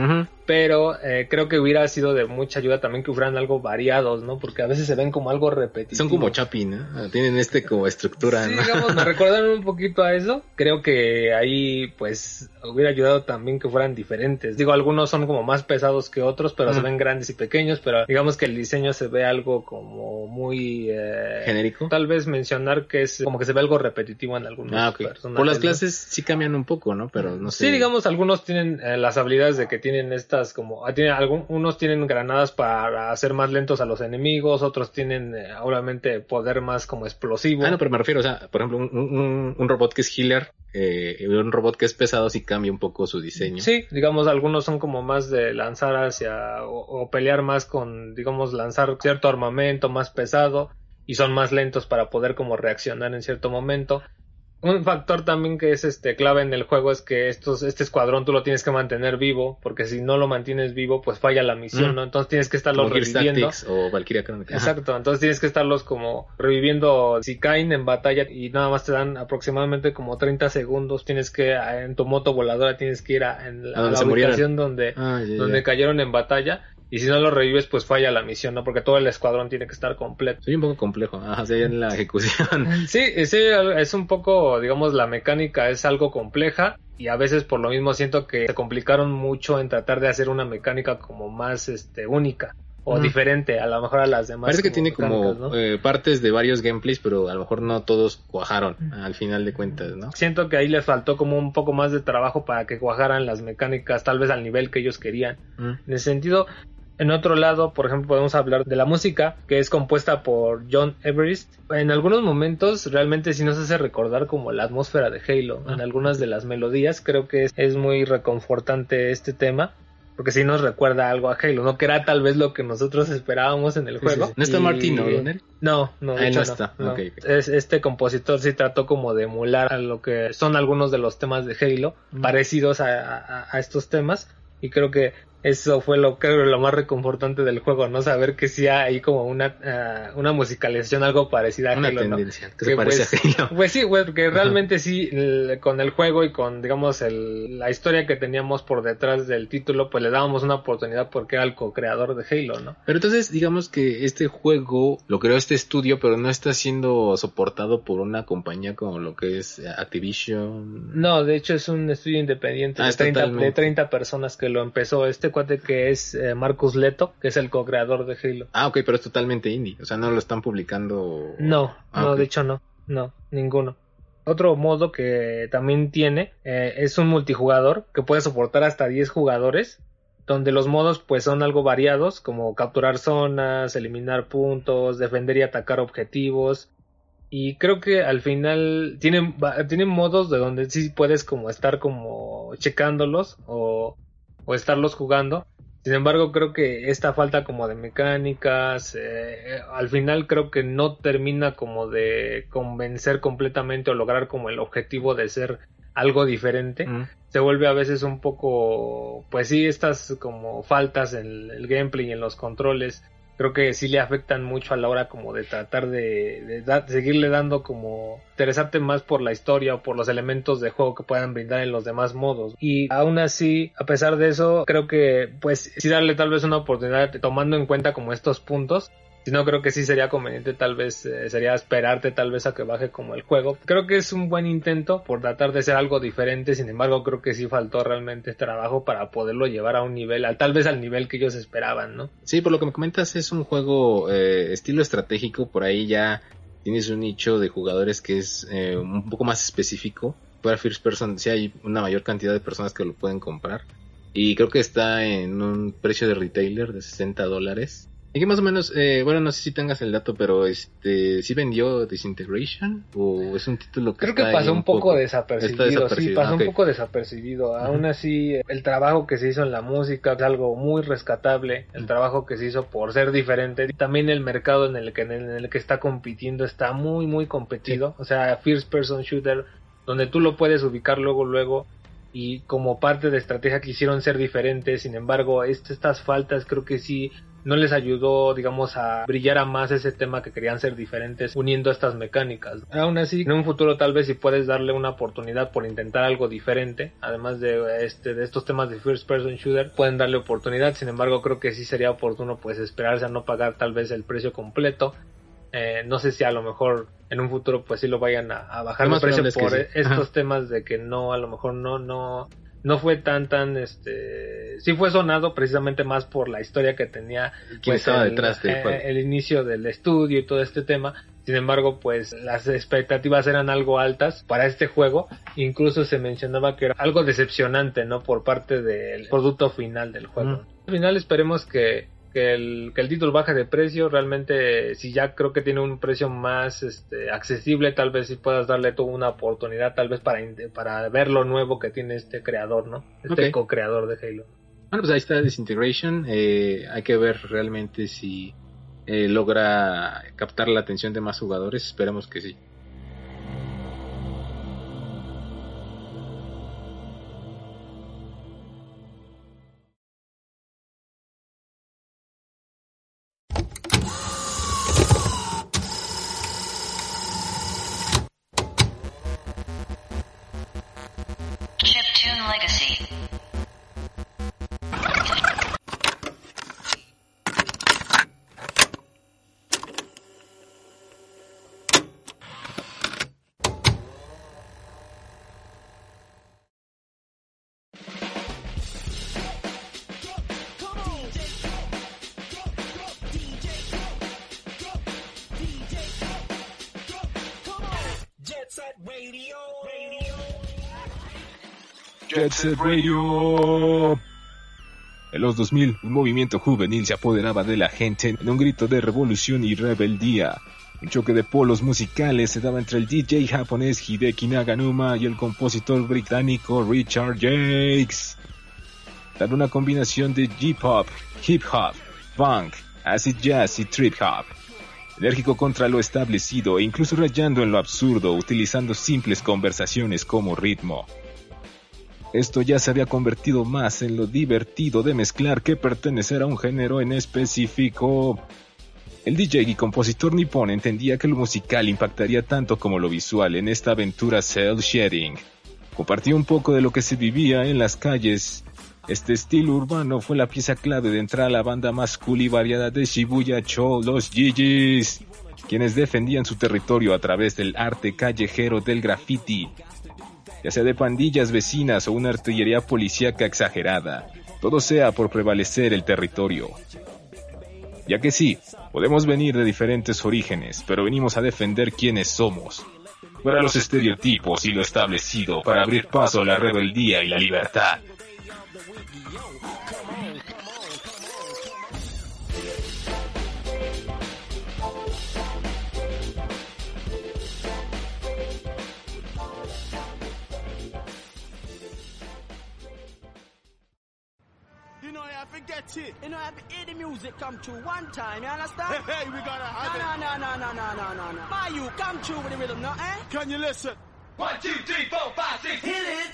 pero eh, creo que hubiera sido de mucha ayuda también que fueran algo variados, ¿no? Porque a veces se ven como algo repetitivo. Son como Chapi, ¿no? Ah, tienen este como estructura, sí, digamos, me recuerdan un poquito a eso. Creo que ahí pues hubiera ayudado también que fueran diferentes. Digo, algunos son como más pesados que otros, pero se ven grandes y pequeños, pero digamos que el diseño se ve algo como muy... Eh, genérico. Tal vez mencionar que es como que se ve algo repetitivo en algunos ah, personajes. Por las clases sí cambian un poco, ¿no? Pero no sé. Sí, digamos, algunos tienen eh, las habilidades de que tienen estas como, ah, tienen unos tienen granadas para hacer más lentos a los enemigos, otros tienen eh, obviamente poder más como explosivo. Ah, no, pero me refiero, o sea, por ejemplo, un, un, robot que es healer eh, un robot que es pesado sí cambia un poco su diseño. Sí, digamos, algunos son como más de lanzar hacia o, pelear más con, digamos, lanzar cierto armamento más pesado y son más lentos para poder como reaccionar en cierto momento. Un factor también que es este clave en el juego es que estos, este escuadrón tú lo tienes que mantener vivo, porque si no lo mantienes vivo, pues falla la misión, mm. ¿no? Entonces tienes que estarlos reviviendo. O Valkyria Crónica. Exacto, entonces tienes que estarlos como reviviendo si caen en batalla y nada más te dan aproximadamente como 30 segundos, tienes que en tu moto voladora tienes que ir a, en la, ubicación donde, ah, donde cayeron en batalla y si no lo revives, pues falla la misión, ¿no? Porque todo el escuadrón tiene que estar completo. Soy un poco complejo, ajá, en la ejecución. sí, sí, es un poco, digamos, la mecánica es algo compleja y a veces por lo mismo siento que se complicaron mucho en tratar de hacer una mecánica como más, este, única o diferente a lo mejor a las demás. Parece que tiene como eh, partes de varios gameplays, pero a lo mejor no todos cuajaron al final de cuentas, ¿no? Siento que ahí le faltó como un poco más de trabajo para que cuajaran las mecánicas, tal vez al nivel que ellos querían. En ese sentido, en otro lado, por ejemplo, podemos hablar de la música, que es compuesta por John Everest. En algunos momentos realmente sí nos hace recordar como la atmósfera de Halo. En ah. algunas de las melodías creo que es, muy reconfortante este tema. Porque sí nos recuerda algo a Halo, ¿no? Que era tal vez lo que nosotros esperábamos en el juego. ¿No está Martín, no, No, no, de no, está. Es, este compositor sí trató como de emular a lo que son algunos de los temas de Halo, mm. parecidos a, estos temas. Y creo que eso fue lo creo lo más reconfortante del juego, ¿no? Saber que sí hay como una, uh, una musicalización algo parecida a una tendencia, que, se parece pues, a Halo. Pues sí, güey, porque realmente sí, con el juego y con, digamos, el, la historia que teníamos por detrás del título, pues le dábamos una oportunidad porque era el co-creador de Halo, ¿no? Pero entonces, digamos que este juego lo creó este estudio, pero no está siendo soportado por una compañía como lo que es Activision. No, de hecho es un estudio independiente ah, de, 30, de 30 personas que lo empezó este cuate que es eh, Marcus Leto, que es el co-creador de Halo. Ah, ok, pero es totalmente indie, o sea, no lo están publicando. No, ah, no, de hecho no, no, ninguno. Otro modo que también tiene eh, es un multijugador que puede soportar hasta 10 jugadores, donde los modos pues son algo variados, como capturar zonas, eliminar puntos, defender y atacar objetivos. Y creo que al final tienen, tienen modos de donde sí puedes como estar como checándolos o o estarlos jugando. Sin embargo, creo que esta falta como de mecánicas, eh, al final creo que no termina como de convencer completamente o lograr como el objetivo de ser algo diferente. Se vuelve a veces un poco, pues sí, estas como faltas en el gameplay y en los controles creo que sí le afectan mucho a la hora como de tratar de, seguirle dando como interesarte más por la historia o por los elementos de juego que puedan brindar en los demás modos. Y aún así, a pesar de eso, creo que pues sí darle tal vez una oportunidad tomando en cuenta como estos puntos no, creo que sí sería conveniente, tal vez eh, sería esperarte tal vez a que baje como el juego. Creo que es un buen intento por tratar de ser algo diferente, sin embargo creo que sí faltó realmente trabajo para poderlo llevar a un nivel, al, tal vez al nivel que ellos esperaban, ¿no? Sí, por lo que me comentas es un juego eh, estilo estratégico, por ahí ya tienes un nicho de jugadores que es eh, un poco más específico. Para First Person sí hay una mayor cantidad de personas que lo pueden comprar. Y creo que está en un precio de retailer de 60 dólares. Y que más o menos, eh, bueno, no sé si tengas el dato, pero este, ¿sí vendió Disintegration? ¿O es un título que Creo que pasó un poco, desapercibido, sí, pasó un poco desapercibido. Aún así, el trabajo que se hizo en la música es algo muy rescatable, el trabajo que se hizo por ser diferente. También el mercado en el que, en el que está compitiendo está muy, muy competido. O sea, First Person Shooter, donde tú lo puedes ubicar luego, luego y como parte de estrategia quisieron ser diferentes, sin embargo, estas faltas creo que sí no les ayudó, digamos, a brillar a más ese tema que querían ser diferentes uniendo estas mecánicas. Aún así, en un futuro tal vez si puedes darle una oportunidad por intentar algo diferente, además de este de estos temas de first person shooter, pueden darle oportunidad. Sin embargo, creo que sí sería oportuno pues esperarse a no pagar tal vez el precio completo. Eh, no sé si a lo mejor en un futuro pues sí lo vayan a, bajar el precio por estos temas de que no a lo mejor no no no fue tan tan este sí fue sonado precisamente más por la historia que tenía pues, estaba detrás del eh, el inicio del estudio y todo este tema. Sin embargo pues las expectativas eran algo altas para este juego. Incluso se mencionaba que era algo decepcionante no por parte del producto final del juego. Al final esperemos que que el, que el título baje de precio, realmente si ya creo que tiene un precio más este, accesible, tal vez si puedas darle tú una oportunidad, tal vez para, para ver lo nuevo que tiene este creador, ¿no? Este co-creador de Halo. Bueno, pues ahí está Disintegration, eh, hay que ver realmente si eh, logra captar la atención de más jugadores, esperemos que sí. Radio. En los 2000, un movimiento juvenil se apoderaba de la gente en un grito de revolución y rebeldía. Un choque de polos musicales se daba entre el DJ japonés Hideki Naganuma y el compositor británico Richard Jakes. Dando una combinación de J-pop, hip hop, funk, acid jazz y trip hop. Enérgico contra lo establecido e incluso rayando en lo absurdo, utilizando simples conversaciones como ritmo. Esto ya se había convertido más en lo divertido de mezclar que pertenecer a un género en específico. El DJ y compositor nipón entendía que lo musical impactaría tanto como lo visual en esta aventura cel shading. Compartió un poco de lo que se vivía en las calles. Este estilo urbano fue la pieza clave de entrar a la banda más cool y variada de Shibuya Cho, los Gigis, quienes defendían su territorio a través del arte callejero del graffiti, ya sea de pandillas vecinas o una artillería policíaca exagerada, todo sea por prevalecer el territorio. Ya que sí, podemos venir de diferentes orígenes, pero venimos a defender quienes somos, fuera los estereotipos y lo establecido para abrir paso a la rebeldía y la libertad. I forget it. You know, I hear the music come true one time, you understand? Hey, hey we gotta have no, it. No, no, no, no, no, no, no, no. Why you come true with the rhythm, no, eh? Can you listen? One, two, three, four, five, six, hit it.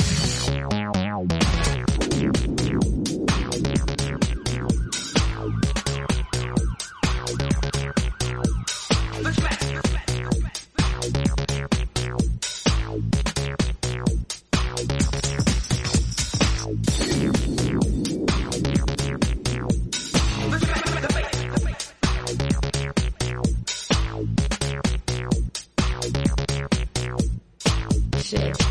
Let's back. shit.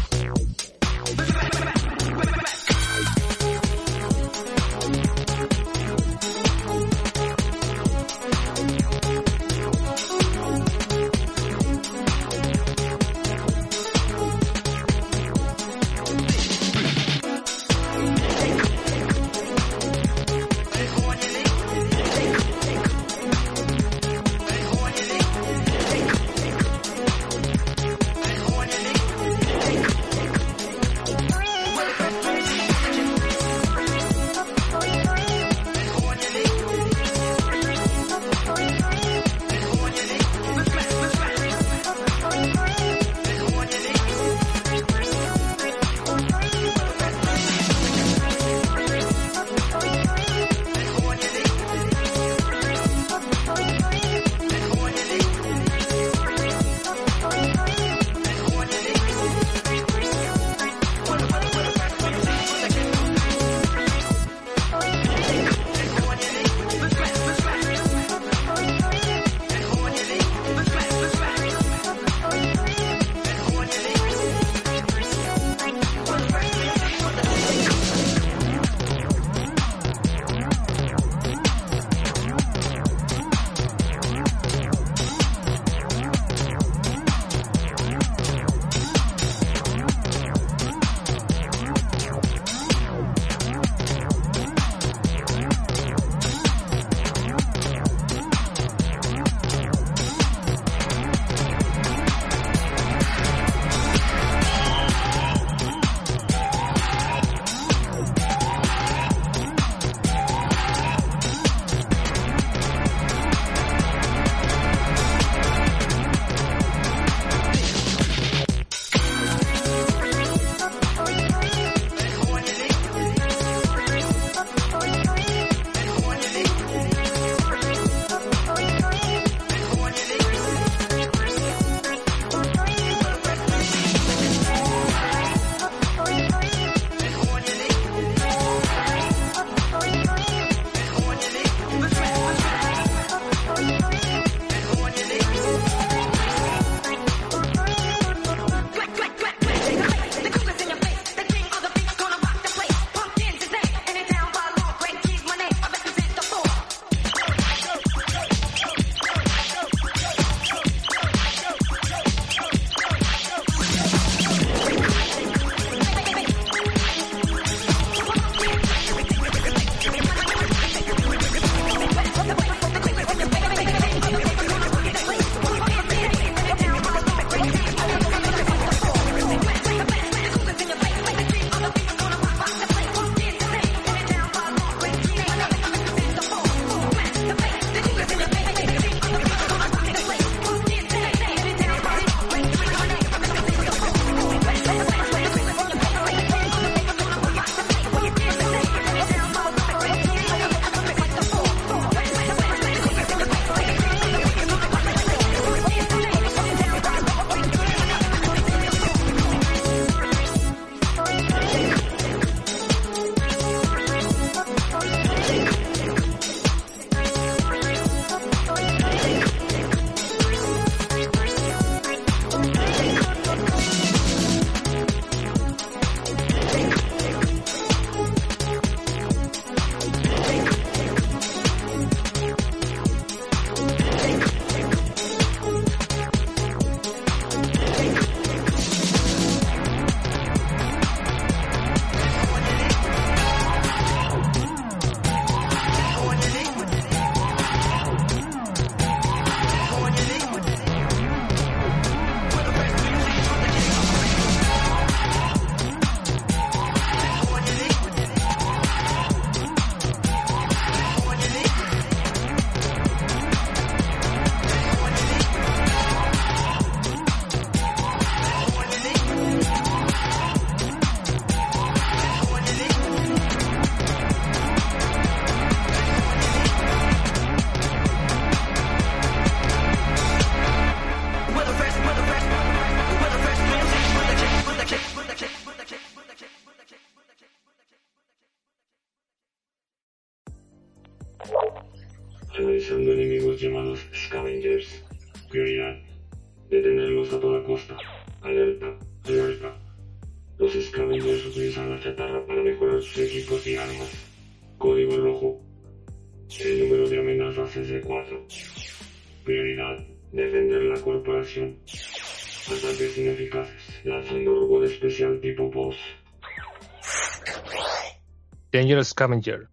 Scavenger.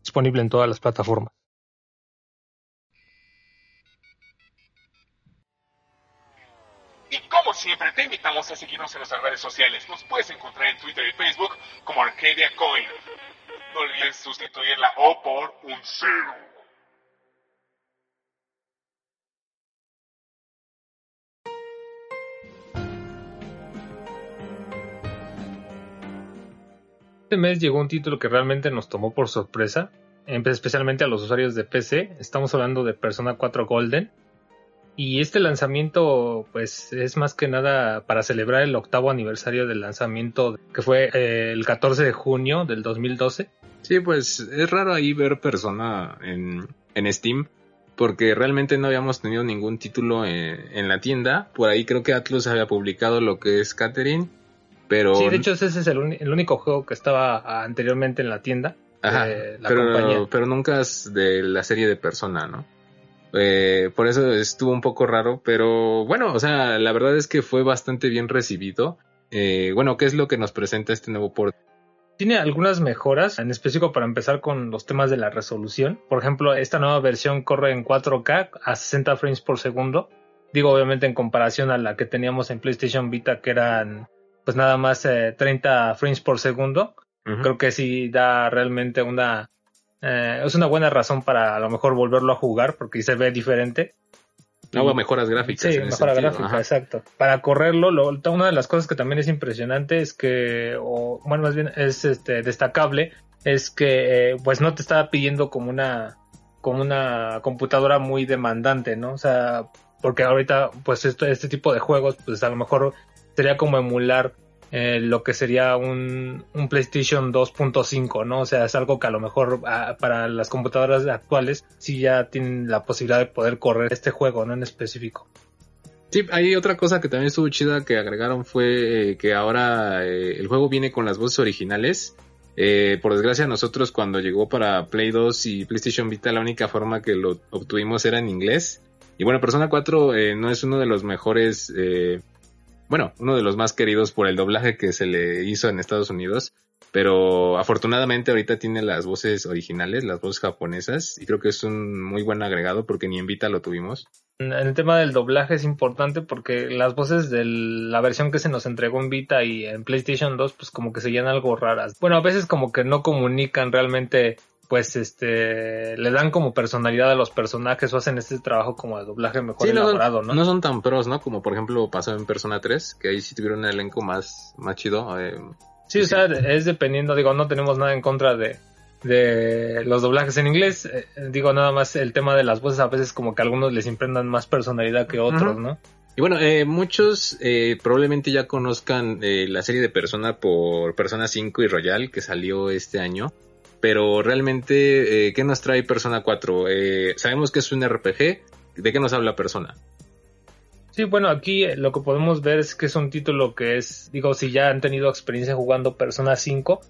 Disponible en todas las plataformas. Este mes llegó un título que realmente nos tomó por sorpresa, especialmente a los usuarios de PC. Estamos hablando de Persona 4 Golden. Y este lanzamiento, pues, es más que nada para celebrar el octavo aniversario del lanzamiento, que fue eh, el 14 de junio del 2012. Sí, pues es raro ahí ver persona en, Steam, porque realmente no habíamos tenido ningún título en, en la tienda. Por ahí creo que Atlus había publicado lo que es Catherine, pero... Sí, de hecho ese es el, único juego que estaba ah, anteriormente en la tienda. Ajá, de la pero, compañía. pero nunca es de la serie de persona, ¿no? Eh, por eso estuvo un poco raro, pero bueno, o sea, la verdad es que fue bastante bien recibido. Eh, bueno, ¿qué es lo que nos presenta este nuevo port? Tiene algunas mejoras, en específico para empezar con los temas de la resolución. Por ejemplo, esta nueva versión corre en 4K a 60 frames por segundo. Digo, obviamente en comparación a la que teníamos en PlayStation Vita, que eran pues nada más eh, 30 frames por segundo. Creo que sí da realmente una... eh, es una buena razón para a lo mejor volverlo a jugar, porque se ve diferente. No mejoras gráficas. Sí, mejora gráfica, ajá. exacto. Para correrlo, lo- una de las cosas que también es impresionante es que, o bueno, más bien es este destacable, es que eh, pues no te está pidiendo como una como una computadora muy demandante, ¿no? O sea, porque ahorita pues esto, este tipo de juegos pues a lo mejor sería como emular eh, lo que sería un, un PlayStation 2.5, ¿no? O sea, es algo que a lo mejor ah, para las computadoras actuales sí ya tienen la posibilidad de poder correr este juego, ¿no? En específico. Sí, hay otra cosa que también estuvo chida que agregaron fue eh, que ahora eh, el juego viene con las voces originales. Por desgracia nosotros cuando llegó para Play 2 y PlayStation Vita la única forma que lo obtuvimos era en inglés. Y bueno, Persona 4 eh, no es uno de los mejores, bueno, uno de los más queridos por el doblaje que se le hizo en Estados Unidos. Pero afortunadamente ahorita tiene las voces originales, las voces japonesas, y creo que es un muy buen agregado porque ni en Vita lo tuvimos. El tema del doblaje es importante porque las voces de la versión que se nos entregó en Vita y en PlayStation 2 pues como que se llenan algo raras. Bueno, a veces como que no comunican realmente pues este le dan como personalidad a los personajes o hacen este trabajo como de doblaje mejor Sí, no son, elaborado, ¿no? no son tan pros, ¿no? Como por ejemplo pasó en Persona 3, que ahí sí tuvieron un elenco más, más chido. eh, Sí, o sea, es dependiendo, digo, no tenemos nada en contra de, de los doblajes en inglés. eh, digo, nada más el tema de las voces a veces como que a algunos les imprendan más personalidad que otros. ¿no? Y bueno, eh, muchos eh, probablemente ya conozcan eh, la serie de Persona por Persona 5 y Royal que salió este año. Pero realmente, eh, ¿qué nos trae Persona 4? Eh, sabemos que es un RPG. ¿De qué nos habla Persona? Sí, bueno, aquí eh, lo que podemos ver es que es un título que es, digo, si ya han tenido experiencia jugando Persona 5,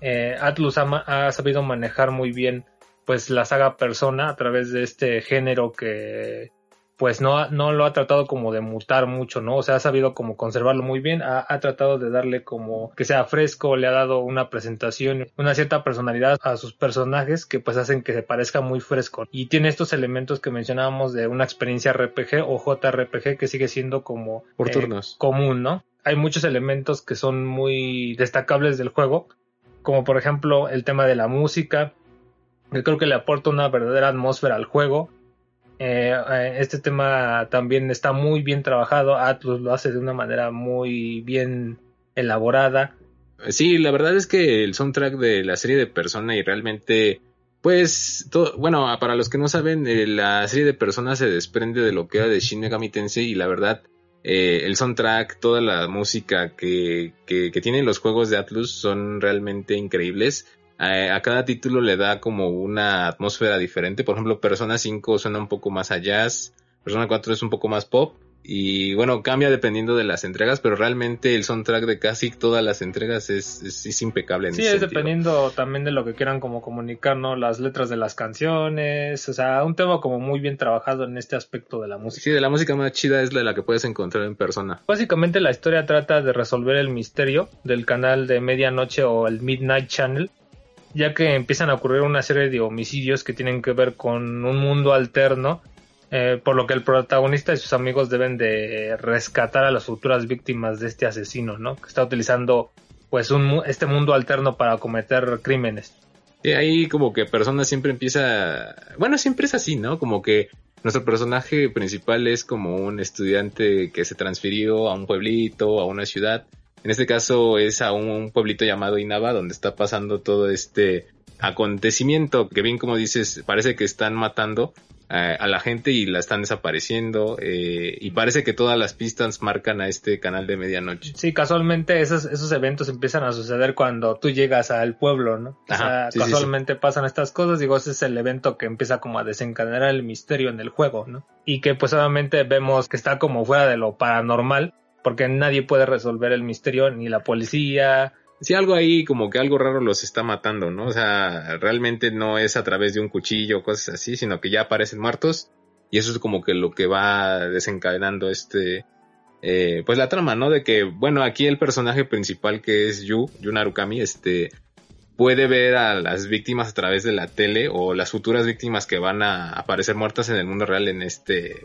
eh, Atlus ha, ha sabido manejar muy bien pues la saga Persona a través de este género que pues no, no lo ha tratado como de mutar mucho, ¿no? O sea, ha sabido como conservarlo muy bien, ha, ha tratado de darle como que sea fresco, le ha dado una presentación, una cierta personalidad a sus personajes que pues hacen que se parezca muy fresco. Y tiene estos elementos que mencionábamos de una experiencia RPG o JRPG que sigue siendo como Por eh, turnos. común, ¿no? Hay muchos elementos que son muy destacables del juego, como por ejemplo el tema de la música, que creo que le aporta una verdadera atmósfera al juego. Eh, eh, este tema también está muy bien trabajado, Atlus lo hace de una manera muy bien elaborada. Sí, la verdad es que el soundtrack de la serie de Persona y realmente, pues, bueno, para los que no saben, eh, la serie de Persona se desprende de lo que era de Shin Megami Tensei y la verdad, eh, el soundtrack, toda la música que, que, que tienen los juegos de Atlus son realmente increíbles. A, a cada título le da como una atmósfera diferente. Por ejemplo, Persona 5 suena un poco más a jazz, Persona 4 es un poco más pop. Y bueno, cambia dependiendo de las entregas, pero realmente el soundtrack de casi todas las entregas es, es, es impecable. En Sí, ese es sentido. dependiendo también de lo que quieran como comunicar, ¿no? Las letras de las canciones, o sea, un tema como muy bien trabajado en este aspecto de la música. Sí, de la música más chida es la, la que puedes encontrar en persona. Básicamente la historia trata de resolver el misterio del canal de medianoche o el Midnight Channel, ya que empiezan a ocurrir una serie de homicidios que tienen que ver con un mundo alterno, eh, por lo que el protagonista y sus amigos deben de rescatar a las futuras víctimas de este asesino, ¿no? Que está utilizando pues un, este mundo alterno para cometer crímenes. Sí, ahí como que persona siempre empieza, bueno, siempre es así, ¿no? Como que nuestro personaje principal es como un estudiante que se transfirió a un pueblito, a una ciudad. En este caso es a un pueblito llamado Inaba, donde está pasando todo este acontecimiento, que bien como dices, parece que están matando eh, a la gente y la están desapareciendo, eh, y parece que todas las pistas marcan a este canal de medianoche. Sí, casualmente esos, esos eventos empiezan a suceder cuando tú llegas al pueblo, ¿no? O Ajá, sea, sí, sí, casualmente pasan estas cosas, digo, ese es el evento que empieza como a desencadenar el misterio en el juego, ¿no? Y que pues obviamente vemos que está como fuera de lo paranormal, porque nadie puede resolver el misterio, ni la policía. Sí, algo ahí como que algo raro los está matando, ¿no? O sea, realmente no es a través de un cuchillo cosas así, sino que ya aparecen muertos y eso es como que lo que va desencadenando este, eh, pues la trama, ¿no? De que, bueno, aquí el personaje principal que es Yu, Yu Narukami, este, puede ver a las víctimas a través de la tele o las futuras víctimas que van a aparecer muertas en el mundo real en este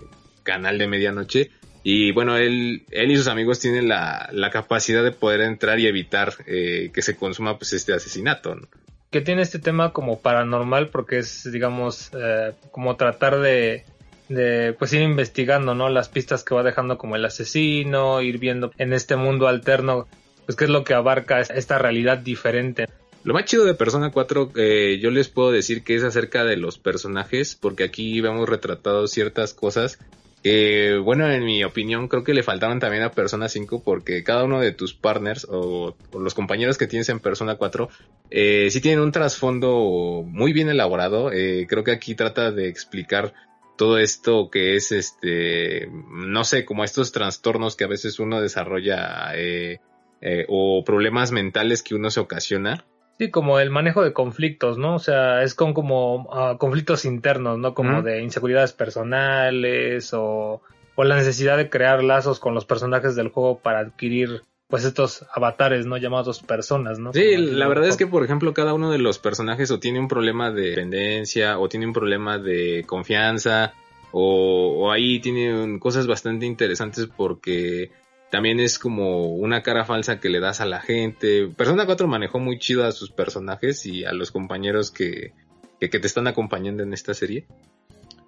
canal de medianoche. Y bueno, él, él y sus amigos tienen la, la capacidad de poder entrar y evitar eh, que se consuma pues este asesinato. ¿no? que tiene este tema como paranormal porque es digamos eh, como tratar de de pues ir investigando no las pistas que va dejando como el asesino ir viendo en este mundo alterno pues qué es lo que abarca esta realidad diferente Lo más chido de Persona 4, eh, yo les puedo decir que es acerca de los personajes, porque aquí vemos retratados ciertas cosas que, bueno, en mi opinión, creo que le faltaban también a Persona 5, porque cada uno de tus partners o, o los compañeros que tienes en Persona 4, eh, sí tienen un trasfondo muy bien elaborado. Eh, creo que aquí trata de explicar todo esto que es este, no sé, como estos trastornos que a veces uno desarrolla eh, eh, o problemas mentales que uno se ocasiona. Sí como el manejo de conflictos no o sea es con como ah, conflictos internos no como de inseguridades personales o o la necesidad de crear lazos con los personajes del juego para adquirir pues estos avatares no llamados personas no Sí, Como la verdad es que, por ejemplo, cada uno de los personajes o tiene un problema de dependencia o tiene un problema de confianza o, o ahí tienen cosas bastante interesantes porque también es como una cara falsa que le das a la gente. Persona 4 manejó muy chido a sus personajes y a los compañeros que, que, que te están acompañando en esta serie.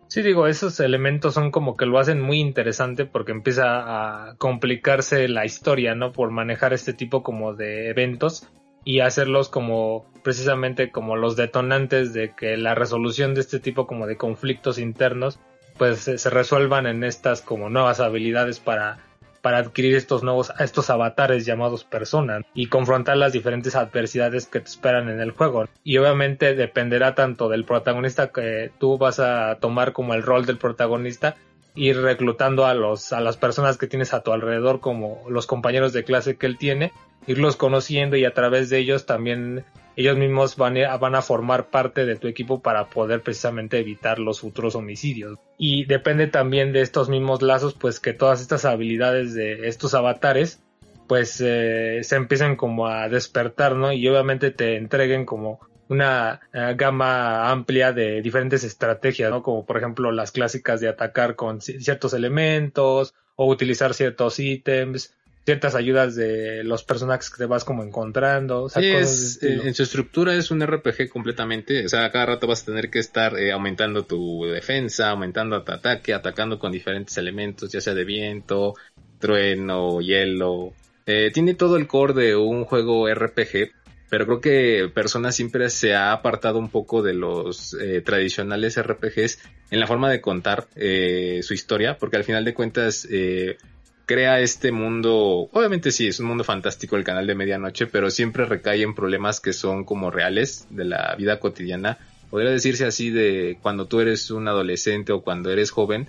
Sí, digo, esos elementos son como que lo hacen muy interesante porque empieza a complicarse la historia, ¿no? Por manejar este tipo como de eventos y hacerlos como precisamente como los detonantes de que la resolución de este tipo como de conflictos internos pues se se resuelvan en estas como nuevas habilidades para para adquirir estos nuevos estos avatares llamados personas y confrontar las diferentes adversidades que te esperan en el juego. Y obviamente dependerá tanto del protagonista que tú vas a tomar como el rol del protagonista ir reclutando a los a las personas que tienes a tu alrededor como los compañeros de clase que él tiene irlos conociendo y a través de ellos también ellos mismos van a, van a formar parte de tu equipo para poder precisamente evitar los futuros homicidios. Y depende también de estos mismos lazos, pues que todas estas habilidades de estos avatares, pues eh, se empiecen como a despertar, ¿no? Y obviamente te entreguen como una eh, gama amplia de diferentes estrategias, ¿no? Como por ejemplo las clásicas de atacar con ci- ciertos elementos o utilizar ciertos ítems, ciertas ayudas de los personajes que te vas como encontrando, o sea, Sí, cosas es, estilo. en su estructura es un RPG completamente, o sea, cada rato vas a tener que estar eh, aumentando tu defensa, aumentando tu ataque, atacando con diferentes elementos, ya sea de viento, trueno, hielo. Eh, tiene todo el core de un juego RPG, pero creo que Persona siempre se ha apartado un poco de los eh, tradicionales RPGs en la forma de contar eh, su historia, porque al final de cuentas eh, crea este mundo, obviamente sí, es un mundo fantástico el canal de medianoche, pero siempre recae en problemas que son como reales de la vida cotidiana. Podría decirse así de cuando tú eres un adolescente o cuando eres joven,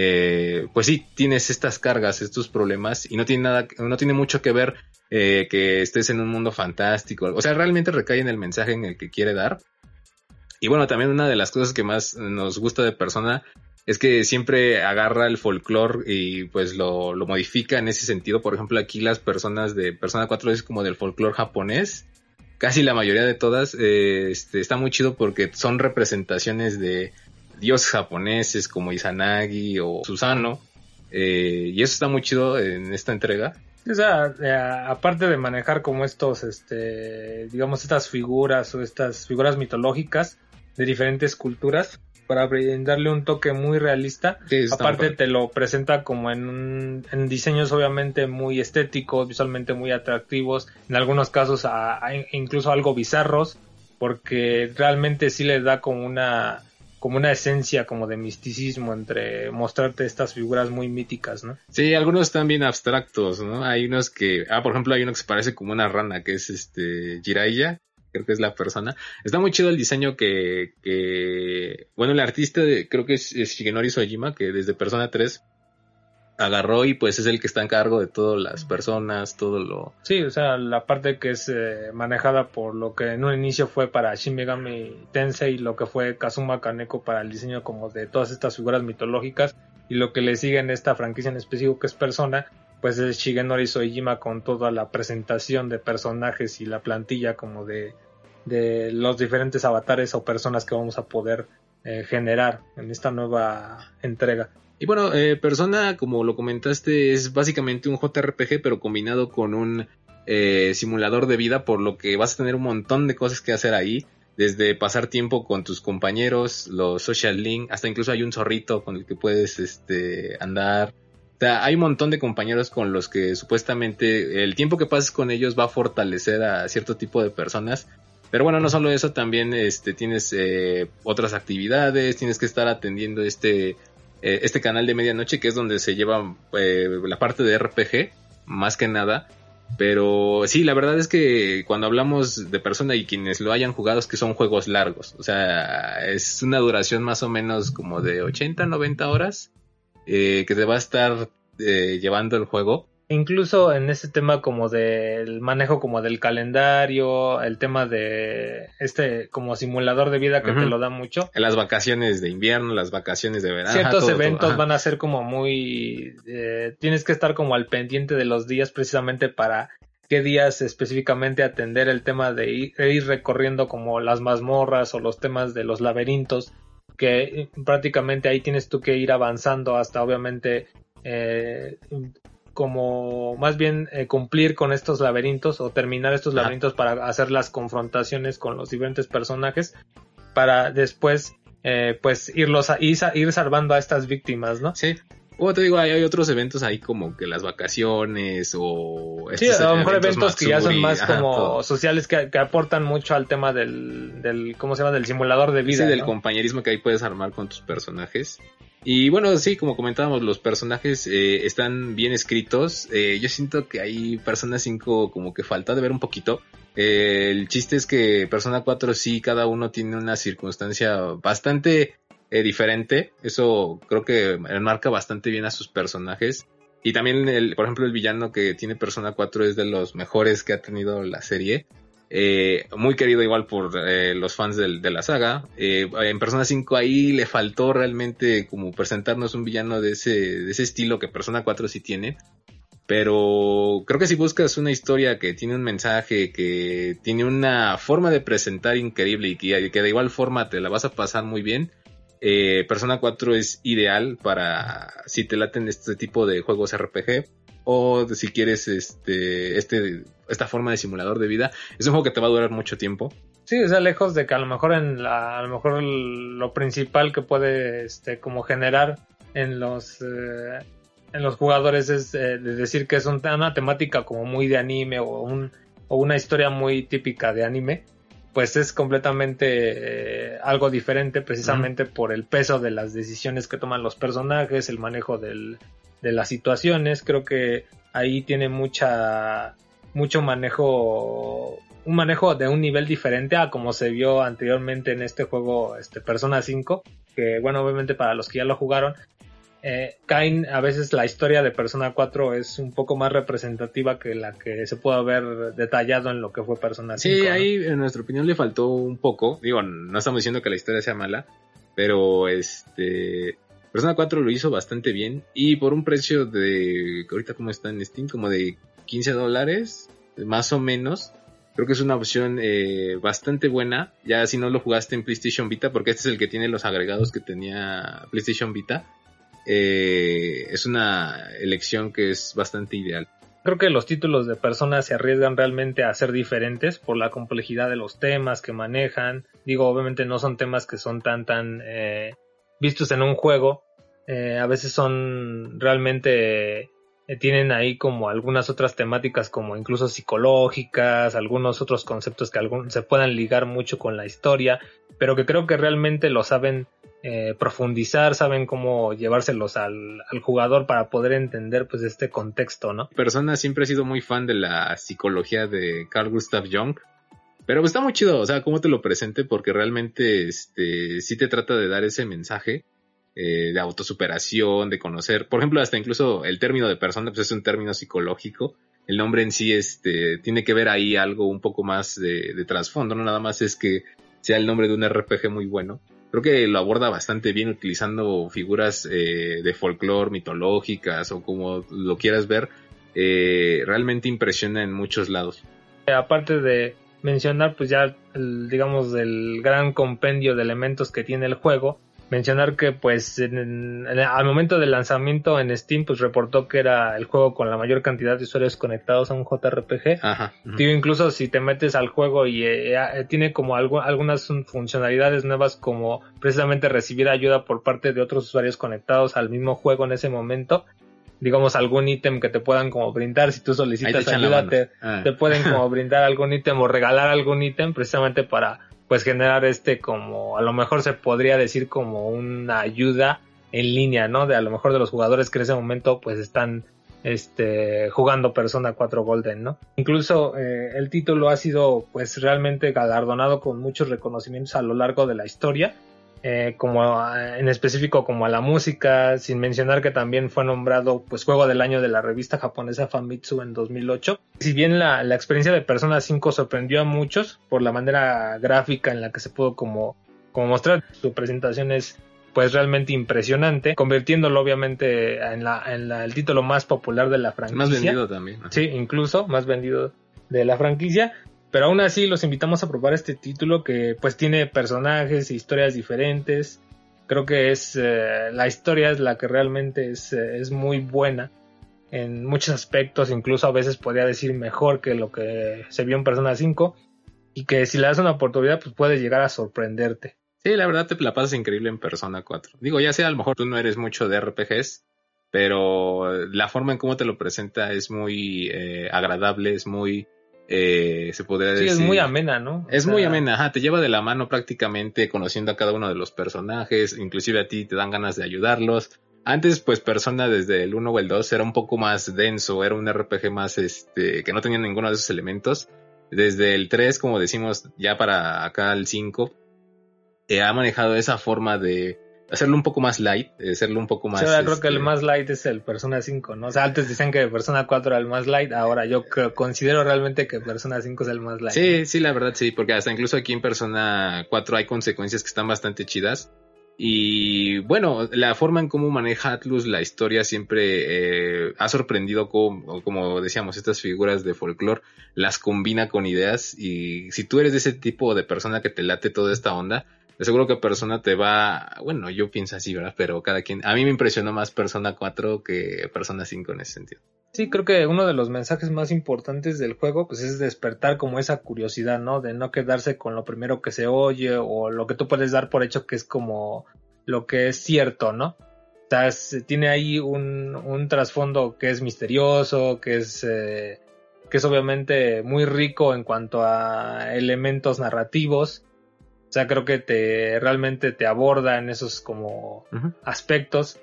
eh, pues sí, tienes estas cargas, estos problemas y no tiene nada, no tiene mucho que ver eh, que estés en un mundo fantástico. O sea, realmente recae en el mensaje en el que quiere dar. Y bueno, también una de las cosas que más nos gusta de persona es que siempre agarra el folclore y pues lo, modifica en ese sentido. Por ejemplo, aquí las personas de Persona 4 es como del folclore japonés. Casi la mayoría de todas eh, este, está muy chido porque son representaciones de dioses japoneses como Izanagi o Susano. Eh, y eso está muy chido en esta entrega. O sea, eh, aparte de manejar como estos, este, digamos, estas figuras o estas figuras mitológicas de diferentes culturas, para darle un toque muy realista. Aparte te lo presenta como en, en, diseños obviamente muy estéticos, visualmente muy atractivos, en algunos casos a, incluso algo bizarros, porque realmente sí le da como una como una esencia como de misticismo entre mostrarte estas figuras muy míticas, ¿no? Sí, algunos están bien abstractos, ¿no? Hay unos que, ah, por ejemplo, hay uno que se parece como una rana, que es este Jiraiya, creo que es la persona. Está muy chido el diseño que, que bueno, el artista creo que es, Shigenori Sojima, que desde Persona 3 agarró y pues es el que está en cargo de todas las personas, todo lo... Sí, o sea, la parte que es eh, manejada por lo que en un inicio fue para Shin Megami Tensei, lo que fue Kazuma Kaneko para el diseño como de todas estas figuras mitológicas y lo que le sigue en esta franquicia en específico que es Persona, pues es Shigenori Soejima con toda la presentación de personajes y la plantilla como de, de los diferentes avatares o personas que vamos a poder eh, generar en esta nueva entrega. Y bueno, eh, Persona, como lo comentaste, es básicamente un JRPG, pero combinado con un eh, simulador de vida, por lo que vas a tener un montón de cosas que hacer ahí. Desde pasar tiempo con tus compañeros, los social link, hasta incluso hay un zorrito con el que puedes este, andar hay un montón de compañeros con los que supuestamente el tiempo que pases con ellos va a fortalecer a cierto tipo de personas. Pero bueno, no solo eso, también este, tienes eh, otras actividades, tienes que estar atendiendo este, eh, este canal de medianoche que es donde se lleva eh, la parte de RPG, más que nada. Pero sí, la verdad es que cuando hablamos de persona y quienes lo hayan jugado es que son juegos largos. O sea, es una duración más o menos como de 80, 90 horas eh, que te va a estar llevando el juego. Incluso en ese tema como del manejo como del calendario, el tema de este como simulador de vida que te lo da mucho. En las vacaciones de invierno, las vacaciones de verano. Ciertos eventos van a ser como muy... Eh, tienes que estar como al pendiente de los días precisamente para qué días específicamente atender el tema de ir recorriendo como las mazmorras o los temas de los laberintos que prácticamente ahí tienes tú que ir avanzando hasta obviamente eh, como más bien eh, cumplir con estos laberintos o terminar estos laberintos para hacer las confrontaciones con los diferentes personajes para después eh, pues irlos a, ir, salvando a estas víctimas, ¿no? Sí. Como te digo, hay, otros eventos ahí como que las vacaciones o... Sí, a lo mejor eventos, que ya son más como sociales que, aportan mucho al tema del, del, ¿cómo se llama? Del simulador de vida. Sí, del compañerismo que ahí puedes armar con tus personajes. Y bueno, sí, como comentábamos, los personajes eh, están bien escritos. Eh, yo siento que hay Persona 5 como que falta de ver un poquito. Eh, el chiste es que Persona 4 sí, cada uno tiene una circunstancia bastante eh, diferente. Eso creo que enmarca bastante bien a sus personajes. Y también, el, por ejemplo, el villano que tiene Persona 4 es de los mejores que ha tenido la serie. Eh, muy querido igual por eh, los fans de, la saga. en Persona 5 ahí le faltó realmente como presentarnos un villano de ese, de ese estilo que Persona 4 sí tiene. Pero creo que si buscas una historia que tiene un mensaje, que tiene una forma de presentar increíble y que, que de igual forma te la vas a pasar muy bien, eh, Persona 4 es ideal para si te laten este tipo de juegos RPG o si quieres este, este, esta forma de simulador de vida. Es un juego que te va a durar mucho tiempo. Sí, o sea, lejos de que a lo mejor en la, a lo mejor lo principal que puede este, como generar en los eh, en los jugadores es eh, decir que es una temática como muy de anime o un o una historia muy típica de anime pues es completamente eh, algo diferente precisamente por el peso de las decisiones que toman los personajes, el manejo del, de las situaciones. Creo que ahí tiene mucha, mucho manejo, un manejo de un nivel diferente a como se vio anteriormente en este juego, este Persona 5, que bueno, obviamente para los que ya lo jugaron, eh, Kain, a veces la historia de Persona 4 es un poco más representativa que la que se pudo haber detallado en lo que fue Persona 5. Sí, ¿no? ahí en nuestra opinión le faltó un poco. Digo, no estamos diciendo que la historia sea mala, pero este. Persona 4 lo hizo bastante bien y por un precio de. ahorita como está en Steam, como de 15 dólares, más o menos. Creo que es una opción eh, bastante buena. Ya si no lo jugaste en PlayStation Vita, porque este es el que tiene los agregados que tenía PlayStation Vita. eh, es una elección que es bastante ideal. Creo que los títulos de Persona se arriesgan realmente a ser diferentes por la complejidad de los temas que manejan. Digo, obviamente no son temas que son tan, tan eh, vistos en un juego. Eh, a veces son realmente eh, tienen ahí como algunas otras temáticas como incluso psicológicas, algunos otros conceptos que algún, se puedan ligar mucho con la historia, pero que creo que realmente lo saben eh, profundizar, saben cómo llevárselos al, jugador para poder entender pues este contexto, ¿no? Persona siempre he sido muy fan de la psicología de Carl Gustav Jung. Pero está muy chido, o sea, cómo te lo presente, porque realmente este, sí te trata de dar ese mensaje eh, de autosuperación, de conocer. Por ejemplo, hasta incluso el término de persona pues es un término psicológico. El nombre en sí este, tiene que ver ahí algo un poco más de, de trasfondo, no nada más es que sea el nombre de un RPG muy bueno creo que lo aborda bastante bien utilizando figuras eh, de folclore mitológicas o como lo quieras ver. Eh, realmente impresiona en muchos lados. Aparte de mencionar, pues ya, el, digamos, del gran compendio de elementos que tiene el juego, mencionar que pues en, en, al momento del lanzamiento en Steam pues reportó que era el juego con la mayor cantidad de usuarios conectados a un JRPG. Ajá. Digo, incluso si te metes al juego y eh, eh, tiene como algo, algunas funcionalidades nuevas como precisamente recibir ayuda por parte de otros usuarios conectados al mismo juego en ese momento. Digamos algún ítem que te puedan como brindar si tú solicitas te ayuda te, ah. te pueden como brindar algún ítem o regalar algún ítem precisamente para pues generar este como a lo mejor se podría decir como una ayuda en línea, ¿no? De a lo mejor de los jugadores que en ese momento pues están este jugando Persona 4 Golden, ¿no? Incluso eh, el título ha sido pues realmente galardonado con muchos reconocimientos a lo largo de la historia. Eh, como a, en específico como a la música, sin mencionar que también fue nombrado pues juego del año de la revista japonesa Famitsu en 2008. Si bien la, la experiencia de Persona 5 sorprendió a muchos por la manera gráfica en la que se pudo como, como mostrar, su presentación es pues realmente impresionante, convirtiéndolo obviamente en, la, en la, el título más popular de la franquicia. Más vendido también. Sí, incluso más vendido de la franquicia. Pero aún así los invitamos a probar este título que pues tiene personajes e historias diferentes. Creo que es eh, la historia es la que realmente es, eh, es muy buena en muchos aspectos, incluso a veces podría decir mejor que lo que se vio en Persona 5 y que si le das una oportunidad pues puede llegar a sorprenderte. Sí, la verdad te la pasas increíble en Persona 4. Digo, ya sea a lo mejor tú no eres mucho de RPGs, pero la forma en cómo te lo presenta es muy eh, agradable, es muy eh, se podría sí, decir. es muy amena, ¿no? Es sea... muy amena, ajá, te lleva de la mano prácticamente conociendo a cada uno de los personajes, inclusive a ti te dan ganas de ayudarlos. Antes, pues Persona desde el 1 o el 2 era un poco más denso, era un RPG más, este, que no tenía ninguno de esos elementos. Desde el 3, como decimos, ya para acá el 5, eh, ha manejado esa forma de, hacerlo un poco más light, hacerlo un poco más. Sí, ahora este... creo que el más light es el Persona 5, ¿no? O sea, antes decían que Persona 4 era el más light, ahora yo creo, considero realmente que Persona 5 es el más light. Sí, sí, la verdad sí, porque hasta incluso aquí en Persona 4 hay consecuencias que están bastante chidas. Y bueno, la forma en cómo maneja Atlus la historia siempre eh, ha sorprendido como, como decíamos, estas figuras de folclore las combina con ideas y si tú eres de ese tipo de persona que te late toda esta onda, seguro que Persona te va, bueno, yo pienso así, ¿verdad? Pero cada quien, a mí me impresionó más Persona 4 que Persona 5 en ese sentido. Sí, creo que uno de los mensajes más importantes del juego pues es despertar como esa curiosidad, ¿no? De no quedarse con lo primero que se oye o lo que tú puedes dar por hecho que es como lo que es cierto, ¿no? O sea, tiene ahí un, un trasfondo que es misterioso, que es, eh, que es obviamente muy rico en cuanto a elementos narrativos. O sea, creo que te realmente te aborda en esos como uh -huh. aspectos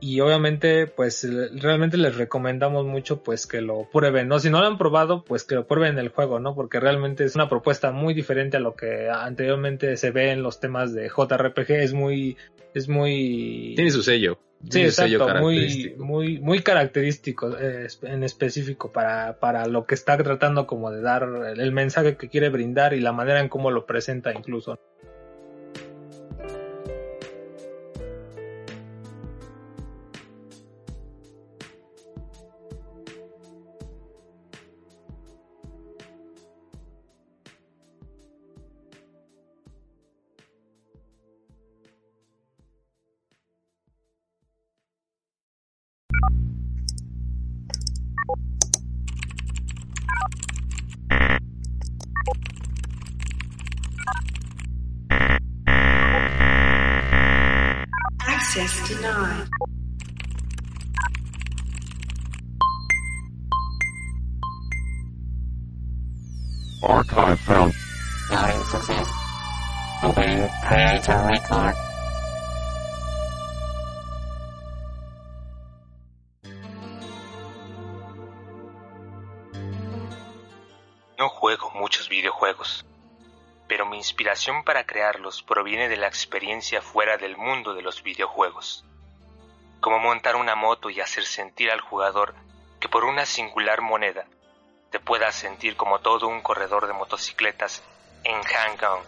y obviamente pues realmente les recomendamos mucho pues que lo prueben, ¿no? Si no lo han probado pues que lo prueben en el juego, ¿no? Porque realmente es una propuesta muy diferente a lo que anteriormente se ve en los temas de JRPG, es muy es muy tiene su sello. Sí, exacto, muy, muy, muy característico eh, en específico para, para lo que está tratando como de dar el mensaje que quiere brindar y la manera en cómo lo presenta incluso. Denied. Archive found. Loading success. Open creator record. Inspiración para crearlos proviene de la experiencia fuera del mundo de los videojuegos. Como montar una moto y hacer sentir al jugador que por una singular moneda te pueda sentir como todo un corredor de motocicletas en Hang-On.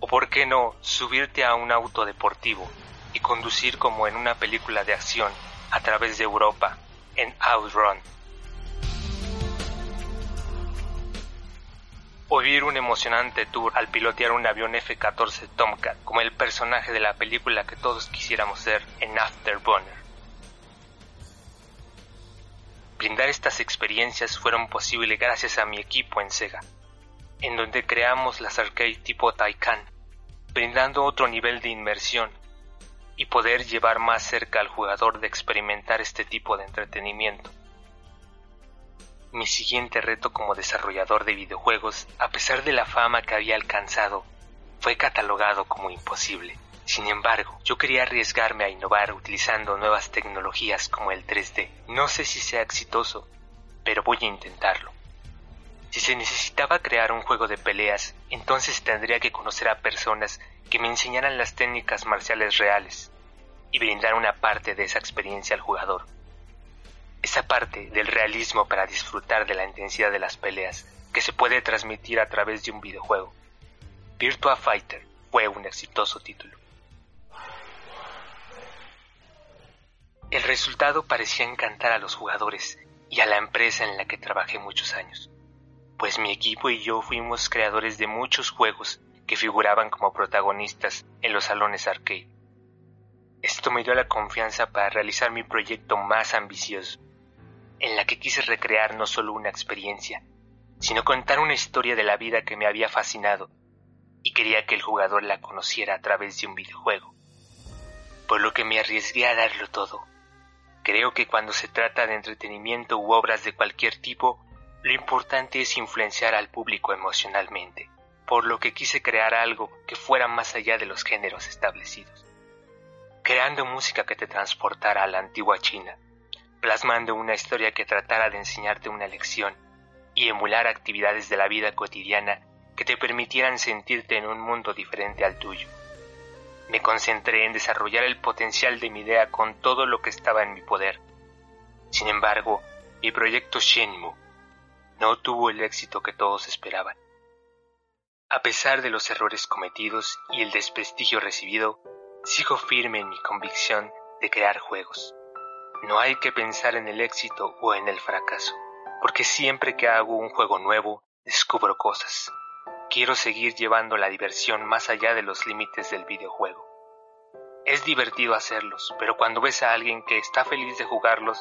O por qué no subirte a un auto deportivo y conducir como en una película de acción a través de Europa en Outrun. O vivir un emocionante tour al pilotear un avión F-14 Tomcat como el personaje de la película que todos quisiéramos ser en Afterburner. Brindar estas experiencias fueron posibles gracias a mi equipo en Sega, en donde creamos las arcades tipo Taycan, brindando otro nivel de inmersión y poder llevar más cerca al jugador de experimentar este tipo de entretenimiento. Mi siguiente reto como desarrollador de videojuegos, a pesar de la fama que había alcanzado, fue catalogado como imposible. Sin embargo, yo quería arriesgarme a innovar utilizando nuevas tecnologías como el 3D. No sé si sea exitoso, pero voy a intentarlo. Si se necesitaba crear un juego de peleas, entonces tendría que conocer a personas que me enseñaran las técnicas marciales reales y brindar una parte de esa experiencia al jugador. Esa parte del realismo para disfrutar de la intensidad de las peleas que se puede transmitir a través de un videojuego. Virtua Fighter fue un exitoso título. El resultado parecía encantar a los jugadores y a la empresa en la que trabajé muchos años, pues mi equipo y yo fuimos creadores de muchos juegos que figuraban como protagonistas en los salones arcade. Esto me dio la confianza para realizar mi proyecto más ambicioso, en la que quise recrear no solo una experiencia, sino contar una historia de la vida que me había fascinado y quería que el jugador la conociera a través de un videojuego. Por lo que me arriesgué a darlo todo. Creo que cuando se trata de entretenimiento u obras de cualquier tipo, lo importante es influenciar al público emocionalmente, por lo que quise crear algo que fuera más allá de los géneros establecidos. Creando música que te transportara a la antigua China, plasmando una historia que tratara de enseñarte una lección y emular actividades de la vida cotidiana que te permitieran sentirte en un mundo diferente al tuyo. Me concentré en desarrollar el potencial de mi idea con todo lo que estaba en mi poder. Sin embargo, mi proyecto Shenmue no tuvo el éxito que todos esperaban. A pesar de los errores cometidos y el desprestigio recibido, sigo firme en mi convicción de crear juegos. No hay que pensar en el éxito o en el fracaso, porque siempre que hago un juego nuevo, descubro cosas. Quiero seguir llevando la diversión más allá de los límites del videojuego. Es divertido hacerlos, pero cuando ves a alguien que está feliz de jugarlos,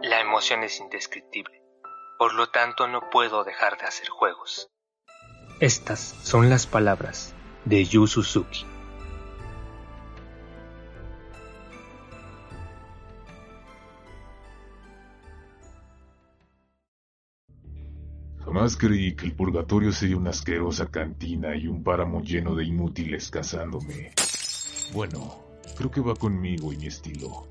la emoción es indescriptible. Por lo tanto, no puedo dejar de hacer juegos. Estas son las palabras de Yu Suzuki. Jamás creí que el purgatorio sería una asquerosa cantina y un páramo lleno de inútiles cazándome. Bueno, creo que va conmigo y mi estilo.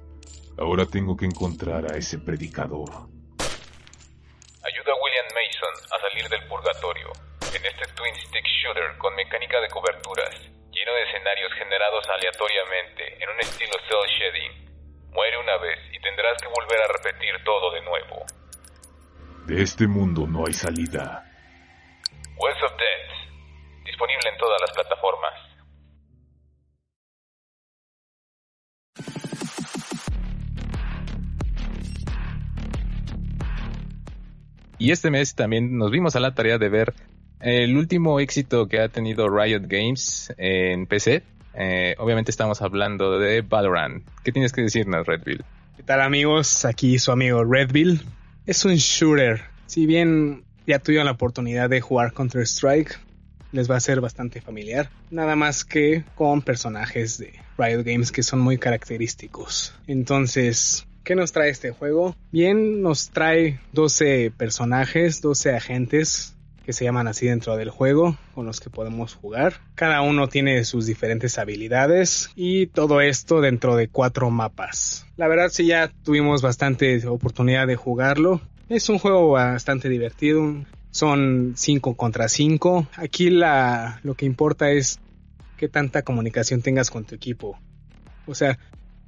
Ahora tengo que encontrar a ese predicador. Ayuda a William Mason a salir del purgatorio en este twin stick shooter con mecánica de coberturas, lleno de escenarios generados aleatoriamente en un estilo cel shading. Muere una vez y tendrás que volver a repetir todo de nuevo. De este mundo no hay salida. Wells of Death, disponible en todas las plataformas. Y este mes también nos vimos a la tarea de ver el último éxito que ha tenido Riot Games en PC. Eh, obviamente estamos hablando de Valorant. ¿Qué tienes que decirnos, Redville? ¿Qué tal amigos? Aquí su amigo Redville. Es un shooter. Si bien ya tuvieron la oportunidad de jugar Counter-Strike, les va a ser bastante familiar. Nada más que con personajes de Riot Games que son muy característicos. Entonces, ¿qué nos trae este juego? Bien, nos trae 12 personajes, 12 agentes que se llaman así dentro del juego, con los que podemos jugar. Cada uno tiene sus diferentes habilidades y todo esto dentro de cuatro mapas. La verdad sí ya tuvimos bastante oportunidad de jugarlo. Es un juego bastante divertido. Son 5 contra 5. Aquí la, lo que importa es qué tanta comunicación tengas con tu equipo. O sea,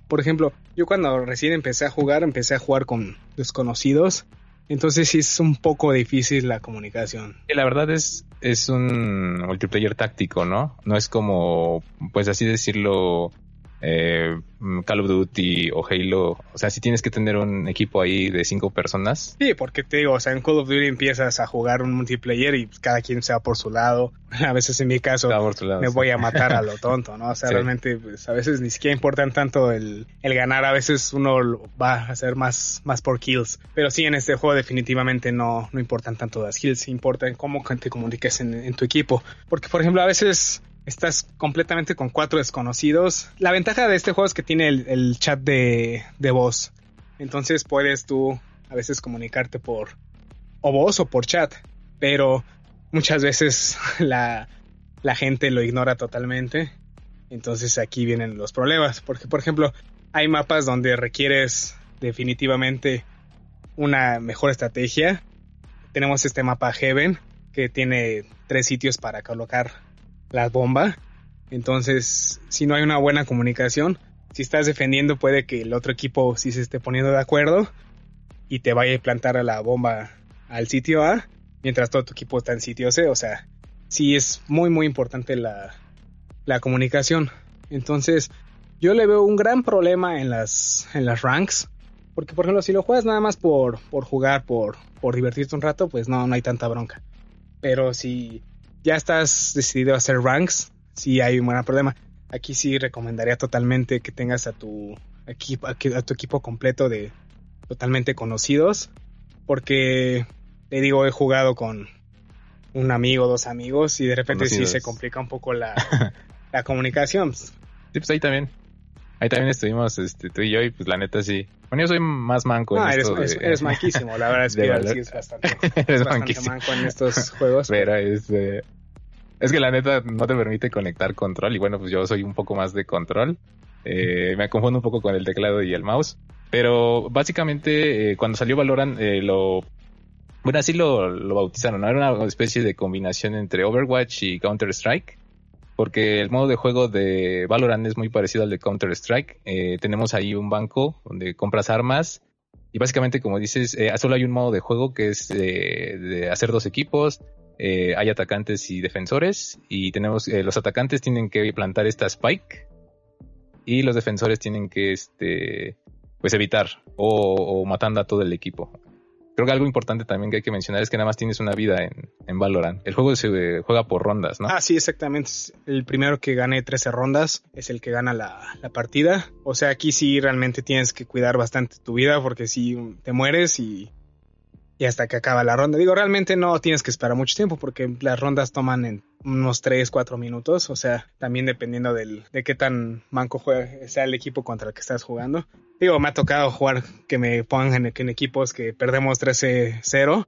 por ejemplo, yo cuando recién empecé a jugar, empecé a jugar con desconocidos entonces sí es un poco difícil la comunicación. La verdad es, es un multiplayer táctico, ¿no? No es como, pues así decirlo, eh, Call of Duty o Halo, o sea, si tienes que tener un equipo ahí de cinco personas. Sí, porque te digo, o sea, en Call of Duty empiezas a jugar un multiplayer y cada quien se va por su lado. A veces en mi caso lado, me sí. voy a matar a lo tonto, ¿no? O sea, Sí. realmente pues, a veces ni siquiera importan tanto el, el ganar, a veces uno va a hacer más, más por kills. Pero sí, en este juego definitivamente no, no importan tanto las kills, importan cómo te comuniques en, en tu equipo. Porque, por ejemplo, a veces estás completamente con cuatro desconocidos. La ventaja de este juego es que tiene el, chat de, voz. Entonces puedes tú a veces comunicarte por o voz o por chat. Pero muchas veces la gente lo ignora totalmente. Entonces aquí vienen los problemas. Porque, por ejemplo, hay mapas donde requieres definitivamente una mejor estrategia. Tenemos este mapa Heaven que tiene tres sitios para colocar la bomba. Entonces, si no hay una buena comunicación, si estás defendiendo puede que el otro equipo sí se esté poniendo de acuerdo y te vaya a plantar a la bomba al sitio A, mientras todo tu equipo está en sitio C. O sea, sí es muy muy importante la, la comunicación. Entonces, yo le veo un gran problema en las, en las ranks. Porque, por ejemplo, si lo juegas nada más por, por jugar, por, por divertirte un rato, pues no, no hay tanta bronca. Pero si ya estás decidido a hacer ranks, sí hay un gran problema. Aquí sí recomendaría totalmente que tengas a tu equipo, a tu equipo completo de totalmente conocidos. Porque, te digo, he jugado con un amigo, dos amigos, y de repente sí se complica un poco la, la comunicación. Sí, pues ahí también. Ahí también estuvimos, este, tú y yo, y pues la neta sí. Bueno, yo soy más manco en No, eres, esto de- eres, eres manquísimo, la verdad es que valor. sí es bastante, Eres bastante manquísimo. manco en estos juegos. Pero este, es que la neta no te permite conectar control y bueno, pues yo soy un poco más de control. Eh, me confundo un poco con el teclado y el mouse. Pero básicamente eh, cuando salió Valorant eh, lo... Bueno, así lo, lo bautizaron, ¿no? Era una especie de combinación entre Overwatch y Counter-Strike. Porque el modo de juego de Valorant es muy parecido al de Counter-Strike. Eh, tenemos ahí un banco donde compras armas y básicamente, como dices, eh, solo hay un modo de juego que es eh, de hacer dos equipos. Eh, hay atacantes y defensores. Y tenemos, los atacantes tienen que plantar esta spike. Y los defensores tienen que, este, pues evitar o, o matando a todo el equipo. Creo que algo importante también que hay que mencionar es que nada más tienes una vida en, en Valorant. El juego se juega por rondas, ¿no? Ah, sí, exactamente. El primero que gane 13 rondas es el que gana la, la partida. O sea, aquí sí realmente tienes que cuidar bastante tu vida porque si te mueres y, y hasta que acaba la ronda. Digo, realmente no tienes que esperar mucho tiempo porque las rondas toman en unos 3, 4 minutos. O sea, también dependiendo del, de qué tan manco juega, sea el equipo contra el que estás jugando. Digo, me ha tocado jugar que me pongan en, equipos que perdemos 13-0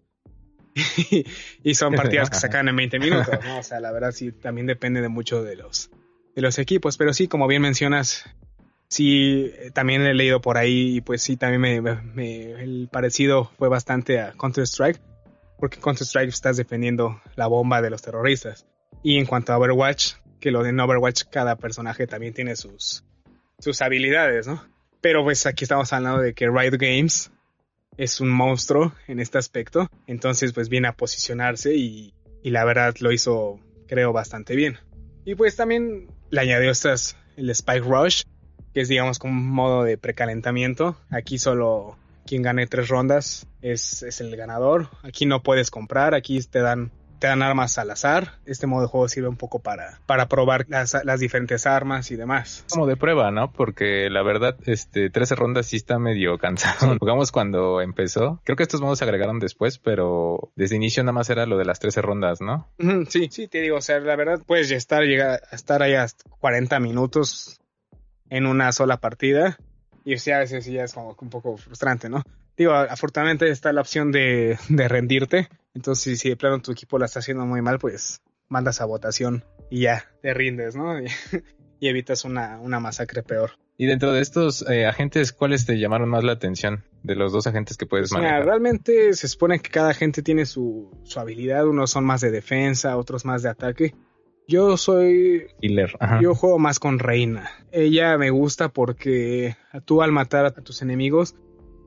y son partidas que sacan en 20 minutos. O sea, la verdad sí, también depende de mucho de los, de los equipos, pero sí, como bien mencionas, sí, también he leído por ahí y pues sí, también me, el parecido fue bastante a Counter-Strike, porque Counter-Strike estás defendiendo la bomba de los terroristas. Y en cuanto a Overwatch, que lo de en Overwatch cada personaje también tiene sus, sus habilidades, ¿no? Pero pues aquí estamos hablando de que Riot Games es un monstruo en este aspecto, entonces pues viene a posicionarse y, y la verdad lo hizo creo bastante bien. Y pues también le añadió estas, el Spike Rush, que es digamos como un modo de precalentamiento. Aquí solo quien gane tres rondas es, es el ganador. Aquí no puedes comprar, aquí te dan, te dan armas al azar. Este modo de juego sirve un poco para, para probar las, las diferentes armas y demás. Como de prueba, ¿no? Porque la verdad, este, 13 rondas sí está medio cansado. Jugamos cuando empezó. Creo que estos modos se agregaron después, pero desde inicio nada más era lo de las 13 rondas, ¿no? Sí, sí, te digo, o sea, la verdad puedes ya estar, llegar a estar ahí hasta 40 minutos en una sola partida. Y sí, a veces sí ya es como un poco frustrante, ¿no? Digo, afortunadamente está la opción de, de rendirte. Entonces, si de plano tu equipo la está haciendo muy mal, pues mandas a votación y ya te rindes, ¿no? Y, y evitas una, una masacre peor. Y dentro de estos eh, agentes, ¿cuáles te llamaron más la atención? De los dos agentes que puedes Mira, manejar. realmente se supone que cada gente tiene su, su habilidad. Unos son más de defensa, otros más de ataque. Yo soy Killer. Ajá. Yo juego más con Reina. Ella me gusta porque tú al matar a tus enemigos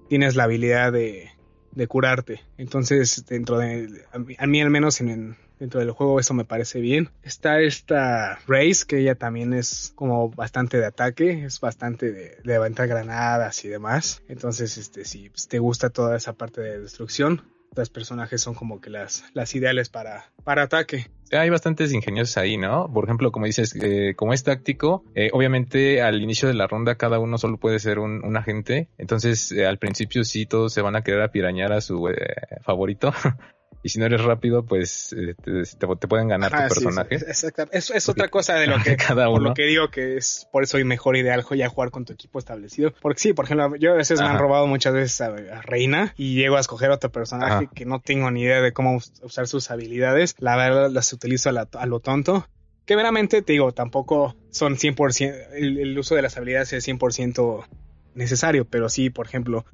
tienes la habilidad de, de curarte. Entonces, dentro de... A mí, a mí al menos en, en- dentro del juego eso me parece bien. Está esta Race, que ella también es como bastante de ataque, es bastante de, de levantar granadas y demás. Entonces, este, si te gusta toda esa parte de destrucción, personajes son como que las, las ideales para, para ataque. Hay bastantes ingeniosos ahí, ¿no? Por ejemplo, como dices, eh, como es táctico, eh, obviamente al inicio de la ronda cada uno solo puede ser un, un agente. Entonces, eh, al principio sí todos se van a querer apirañar a su eh, favorito. y si no eres rápido, pues eh, te, pueden ganar Ajá, tu sí, personaje. sí, exacto. Es, es otra cosa de lo que Cada por lo que digo que es por eso es mejor ideal ya jugar con tu equipo establecido. Porque sí, por ejemplo, yo a veces me han robado muchas veces a, a Reina y llego a escoger otro personaje Ajá. que no tengo ni idea de cómo us- usar sus habilidades. La verdad las utilizo a, la- a lo tonto. Que veramente te digo, tampoco son 100%, el, el uso de las habilidades es 100% necesario, pero sí, por ejemplo,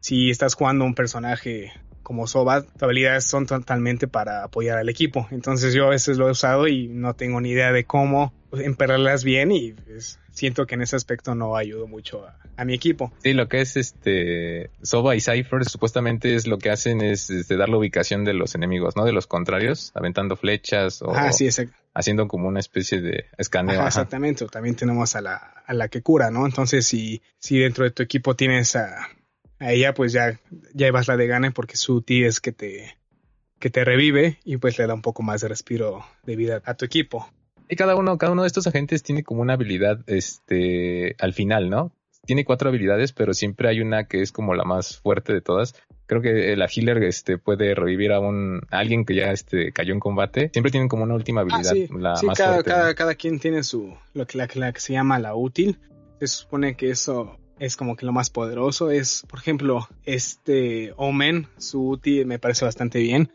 si estás jugando un personaje como Soba, tus habilidades son totalmente para apoyar al equipo. Entonces yo a veces lo he usado y no tengo ni idea de cómo emperrarlas bien y pues, siento que en ese aspecto no ayudo mucho a, a mi equipo. Sí, lo que es este Soba y Cypher supuestamente es lo que hacen es este, dar la ubicación de los enemigos, ¿no? De los contrarios, aventando flechas o sí, exact- haciendo como una especie de escaneo. ajá, ajá. exactamente. También tenemos a la, a la que cura, ¿no? Entonces si, si dentro de tu equipo tienes a, a ella, pues ya, ya llevas la de gane porque su ti es que te, que te revive y pues le da un poco más de respiro de vida a tu equipo. Y cada uno, cada uno de estos agentes tiene como una habilidad, este, al final, ¿no? Tiene cuatro habilidades, pero siempre hay una que es como la más fuerte de todas. Creo que la healer, este, puede revivir a un, a alguien que ya, este, cayó en combate. Siempre tienen como una última Ah, habilidad, sí, la sí, más cada, fuerte. cada, cada quien tiene su, lo que, la, la que se llama la útil. Se supone que eso es como que lo más poderoso. Es, por ejemplo, este Omen, su útil me parece bastante bien.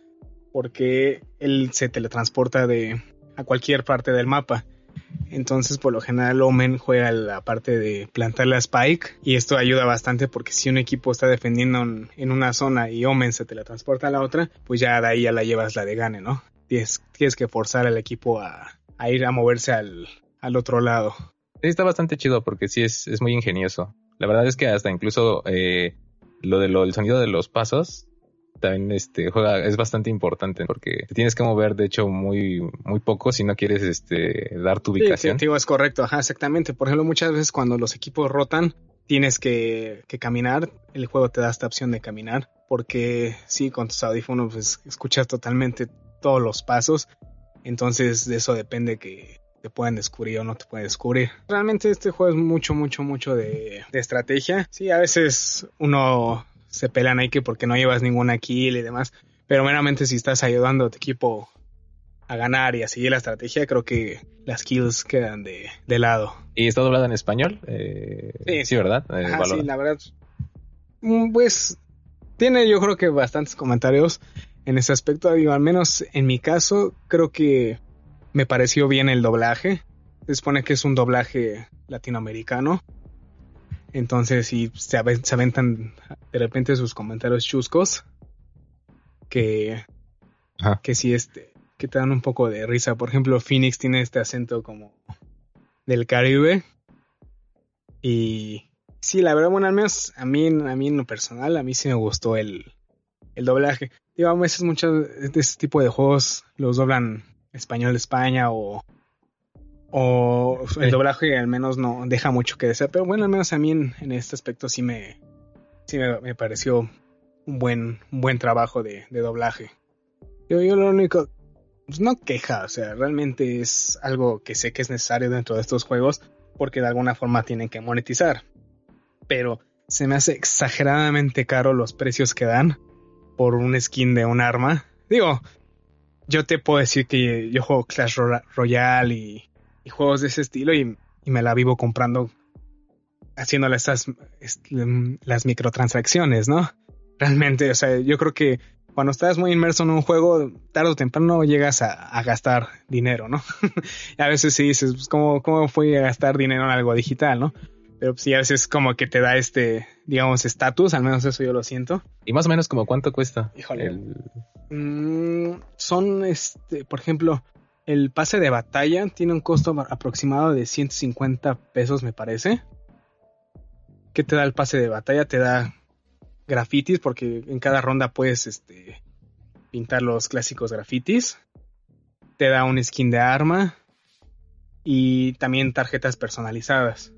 Porque él se teletransporta de a cualquier parte del mapa. Entonces, por lo general, Omen juega la parte de plantar la Spike. Y esto ayuda bastante porque si un equipo está defendiendo en, una zona y Omen se teletransporta a la otra, pues ya de ahí ya la llevas la de gane, ¿no? Tienes, tienes que forzar al equipo a, ir a moverse al, al otro lado. Está bastante chido porque sí es, es muy ingenioso. La verdad es que hasta incluso eh, lo de lo, el sonido de los pasos también este juega es bastante importante porque te tienes que mover de hecho muy muy poco si no quieres este dar tu ubicación. sí, es correcto, ajá, exactamente. Por ejemplo, muchas veces cuando los equipos rotan, tienes que, que caminar. El juego te da esta opción de caminar. Porque sí, con tus audífonos pues, escuchas totalmente todos los pasos. Entonces de eso depende que te puedan descubrir o no te pueden descubrir. Realmente este juego es mucho, mucho, mucho de, de estrategia. Sí, a veces uno se pelean ahí que porque no llevas ninguna kill y demás. Pero meramente si estás ayudando a tu equipo a ganar y a seguir la estrategia, creo que las kills quedan de, de lado. Y está doblada en español. Eh, Sí. sí, ¿verdad? Eh, Ajá, sí, la verdad. mm, Pues tiene yo creo que bastantes comentarios en ese aspecto. Digo, al menos en mi caso, creo que me pareció bien el doblaje. Se supone que es un doblaje latinoamericano. Entonces, si se, aven- se aventan de repente sus comentarios chuscos, que, Ajá. que sí, este, que te dan un poco de risa. Por ejemplo, Phoenix tiene este acento como del Caribe. Y sí, la verdad, bueno, al menos a mí, a mí en lo personal, a mí sí me gustó el, el doblaje. Digo, a veces muchos de este tipo de juegos los doblan español de España o, o el doblaje al menos no deja mucho que desear. Pero bueno, al menos a mí en, en este aspecto sí me, sí me, me pareció un buen, un buen trabajo de, de doblaje. Yo, yo lo único, pues no queja, o sea, realmente es algo que sé que es necesario dentro de estos juegos porque de alguna forma tienen que monetizar. Pero se me hace exageradamente caro los precios que dan por un skin de un arma. Digo, yo te puedo decir que yo juego Clash Ro- Royale y, juegos de ese estilo y, me la vivo comprando haciéndole estas est- las microtransacciones, ¿no? Realmente, o sea, yo creo que cuando estás muy inmerso en un juego, tarde o temprano llegas a, gastar dinero, ¿no? a veces sí dices, pues, ¿cómo, ¿cómo fui a gastar dinero en algo digital, no? Pero sí, a veces como que te da este, digamos, estatus, al menos eso yo lo siento. Y más o menos como cuánto cuesta. Híjole. El- Mm, son, este, por ejemplo, el pase de batalla tiene un costo aproximado de 150 pesos, me parece. ¿Qué te da el pase de batalla? Te da grafitis, porque en cada ronda puedes este, pintar los clásicos grafitis. Te da un skin de arma y también tarjetas personalizadas.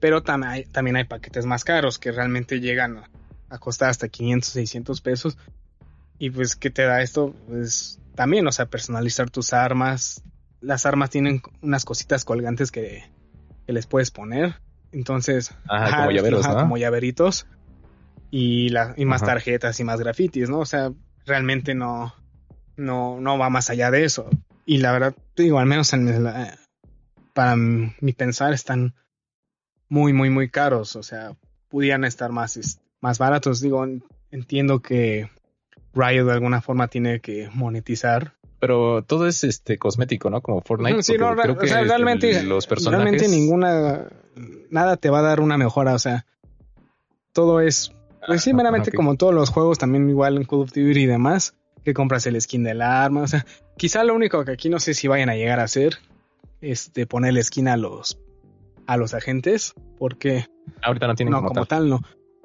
Pero tam- hay- también hay paquetes más caros que realmente llegan a, a costar hasta 500, 600 pesos. Y pues, ¿qué te da esto? Pues también, o sea, personalizar tus armas. Las armas tienen unas cositas colgantes que, que les puedes poner. Entonces, Ajá, como llaveros, ajá, ¿no? como llaveritos. Y, la, y más tarjetas y más grafitis, ¿no? O sea, realmente no, no, no va más allá de eso. Y la verdad, digo, al menos en la- para mi pensar, están muy, muy, muy caros. O sea, pudieran estar más, más baratos. Digo, en- entiendo que Riot de alguna forma tiene que monetizar. Pero todo es este cosmético, ¿no? Como Fortnite. Sí, no, creo o que sea, este, realmente, los personajes. realmente ninguna, nada te va a dar una mejora. O sea, todo es, pues sí, Ah, meramente como todos los juegos, también igual en Call of Duty y demás, que compras el skin del arma. O sea, quizá lo único que aquí no sé si vayan a llegar a hacer, este, ponerle skin a los, a los agentes, porque Ahorita no tienen no, como, como tal. tal no.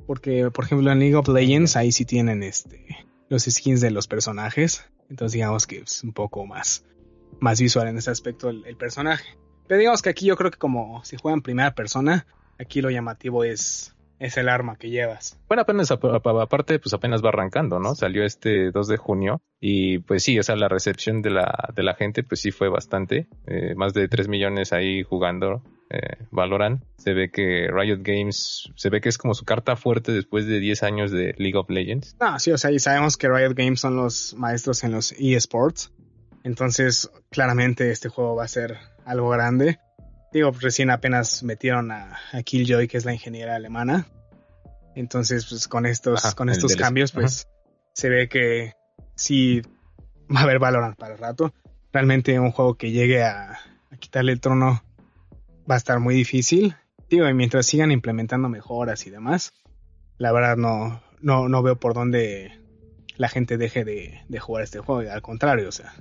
Porque, por ejemplo, en League of Legends, ahí sí tienen este los skins de los personajes. Entonces, digamos que es un poco más, más visual en ese aspecto el, el personaje. Pero digamos que aquí yo creo que como si juegan primera persona, aquí lo llamativo es, es el arma que llevas. Bueno, apenas ap- ap- aparte, pues apenas va arrancando, ¿no? Salió este 2 de junio y pues sí, o sea, la recepción de la, de la gente pues sí fue bastante. Eh, más de 3 millones ahí jugando eh, Valorant. Se ve que Riot Games, se ve que es como su carta fuerte después de 10 años de League of Legends. No, sí, o sea, y sabemos que Riot Games son los maestros en los eSports. Entonces, claramente este juego va a ser algo grande. Digo, recién apenas metieron a, a Killjoy, que es la ingeniera alemana. Entonces, pues con estos, Ajá, con estos cambios, pues se ve que sí va a haber Valorant para el rato. Realmente un juego que llegue a, a quitarle el trono va a estar muy difícil. Digo, y mientras sigan implementando mejoras y demás, la verdad no, no, no veo por dónde la gente deje de, de jugar este juego. Al contrario, o sea,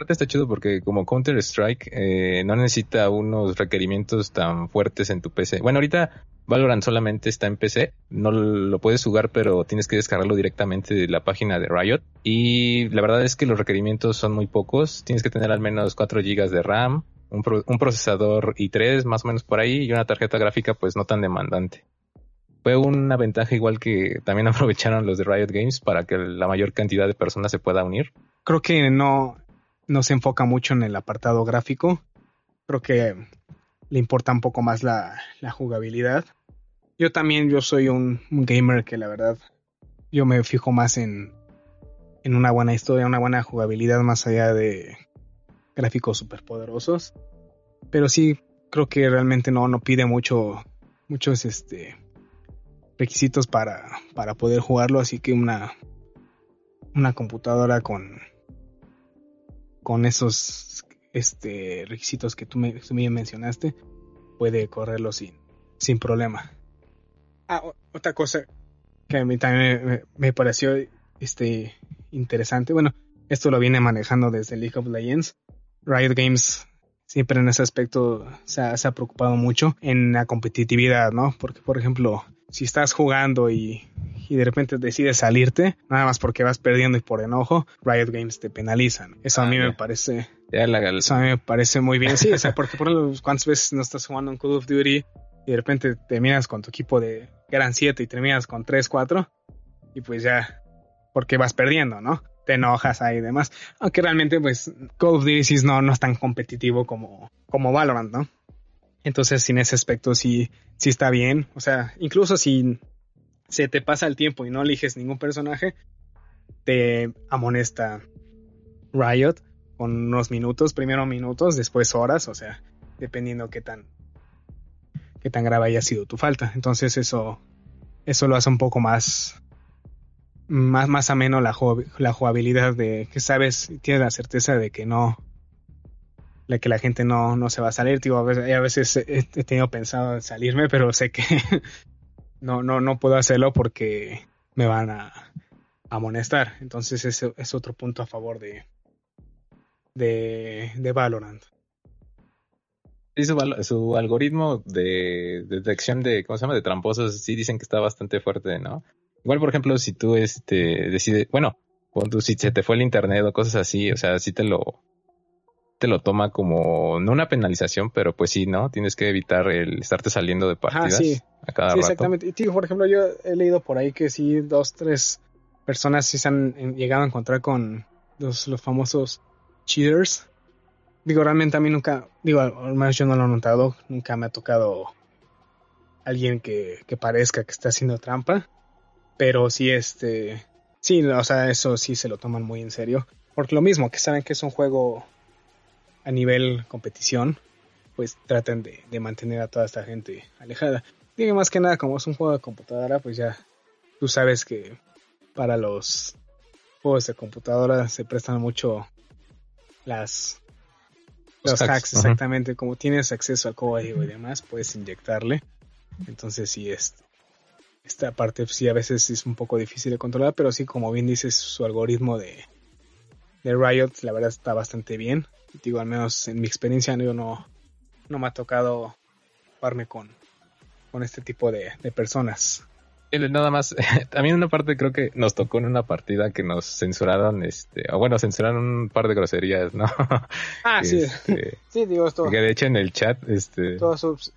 Aparte está chido porque como Counter Strike eh, no necesita unos requerimientos tan fuertes en tu PC. Bueno, ahorita Valorant solamente está en PC, no lo puedes jugar, pero tienes que descargarlo directamente de la página de Riot. Y la verdad es que los requerimientos son muy pocos. Tienes que tener al menos 4 GB de RAM, un, un procesador i3 más o menos por ahí y una tarjeta gráfica pues no tan demandante. Fue una ventaja igual que también aprovecharon los de Riot Games para que la mayor cantidad de personas se pueda unir. creo que no, no se enfoca mucho en el apartado gráfico. Creo que le importa un poco más la, la jugabilidad. Yo también, yo soy un, un gamer que la verdad, yo me fijo más en, en una buena historia, una buena jugabilidad más allá de gráficos superpoderosos. Pero sí, creo que realmente no, no pide mucho, muchos este requisitos para, para poder jugarlo, así que una una computadora con con esos este requisitos que tú me, tú me mencionaste puede correrlo sin sin problema. Ah, otra cosa que a mí también me, me pareció este interesante. Bueno, esto lo viene manejando desde League of Legends. Riot Games siempre en ese aspecto se ha, se ha preocupado mucho en la competitividad, ¿no? Porque, por ejemplo, si estás jugando y, y de repente decides salirte, nada más porque vas perdiendo y por enojo, Riot Games te penalizan. Eso a Ah, mí me parece, Ya la, eso a mí me parece muy bien. Sí, o sea, porque por ejemplo, cuántas veces no estás jugando en Call of Duty y de repente terminas con tu equipo de eran 7 y terminas con 3, 4 y pues ya, porque vas perdiendo, ¿no? Te enojas ahí y demás. Aunque realmente, pues, Call of Duty no, no es tan competitivo como, como Valorant, ¿no? Entonces, en ese aspecto sí, sí está bien. O sea, incluso si se te pasa el tiempo y no eliges ningún personaje, te amonesta Riot con unos minutos, primero minutos, después horas, o sea, dependiendo qué tan qué tan grave haya sido tu falta. Entonces eso eso lo hace un poco más más más ameno la, ju- la jugabilidad de que sabes, tienes la certeza de que no de que la gente no, no se va a salir. Digo, a veces, a veces he, tenido pensado en salirme, pero sé que no, no, no puedo hacerlo porque me van a amonestar. Entonces ese es otro punto a favor de, de, de Valorant. Su, su algoritmo de detección de, ¿cómo se llama? De tramposos, sí dicen que está bastante fuerte, ¿no? Igual, por ejemplo, si tú, este, decides, bueno, tú, si se te fue el internet o cosas así, o sea, sí te lo, te lo toma como, no una penalización, pero pues sí, ¿no? Tienes que evitar el estarte saliendo de partidas sí. a cada Sí, rato. exactamente. Y tío, por ejemplo, yo he leído por ahí que sí, dos, tres personas sí se han en- llegado a encontrar con los, los famosos cheaters. Digo, realmente a mí nunca, digo, al menos yo no lo he notado, nunca me ha tocado alguien que, que parezca que está haciendo trampa. Pero sí, este, sí, o sea, eso sí se lo toman muy en serio. Porque lo mismo, que saben que es un juego a nivel competición, pues traten de, de mantener a toda esta gente alejada. Digo, más que nada, como es un juego de computadora, pues ya tú sabes que para los juegos de computadora se prestan mucho las Los los hacks, exactamente. Como tienes acceso al código y demás, puedes inyectarle. Entonces sí es esta parte sí a veces es un poco difícil de controlar, pero sí como bien dices su algoritmo de de Riot la verdad está bastante bien. Digo, al menos en mi experiencia yo no no me ha tocado toparme con con este tipo de, de personas. Nada más, también una parte creo que nos tocó en una partida que nos censuraron, este, o bueno, censuraron un par de groserías, ¿no? Ah, sí. Este, Sí, digo, esto que de hecho en el chat, este, todos, sus-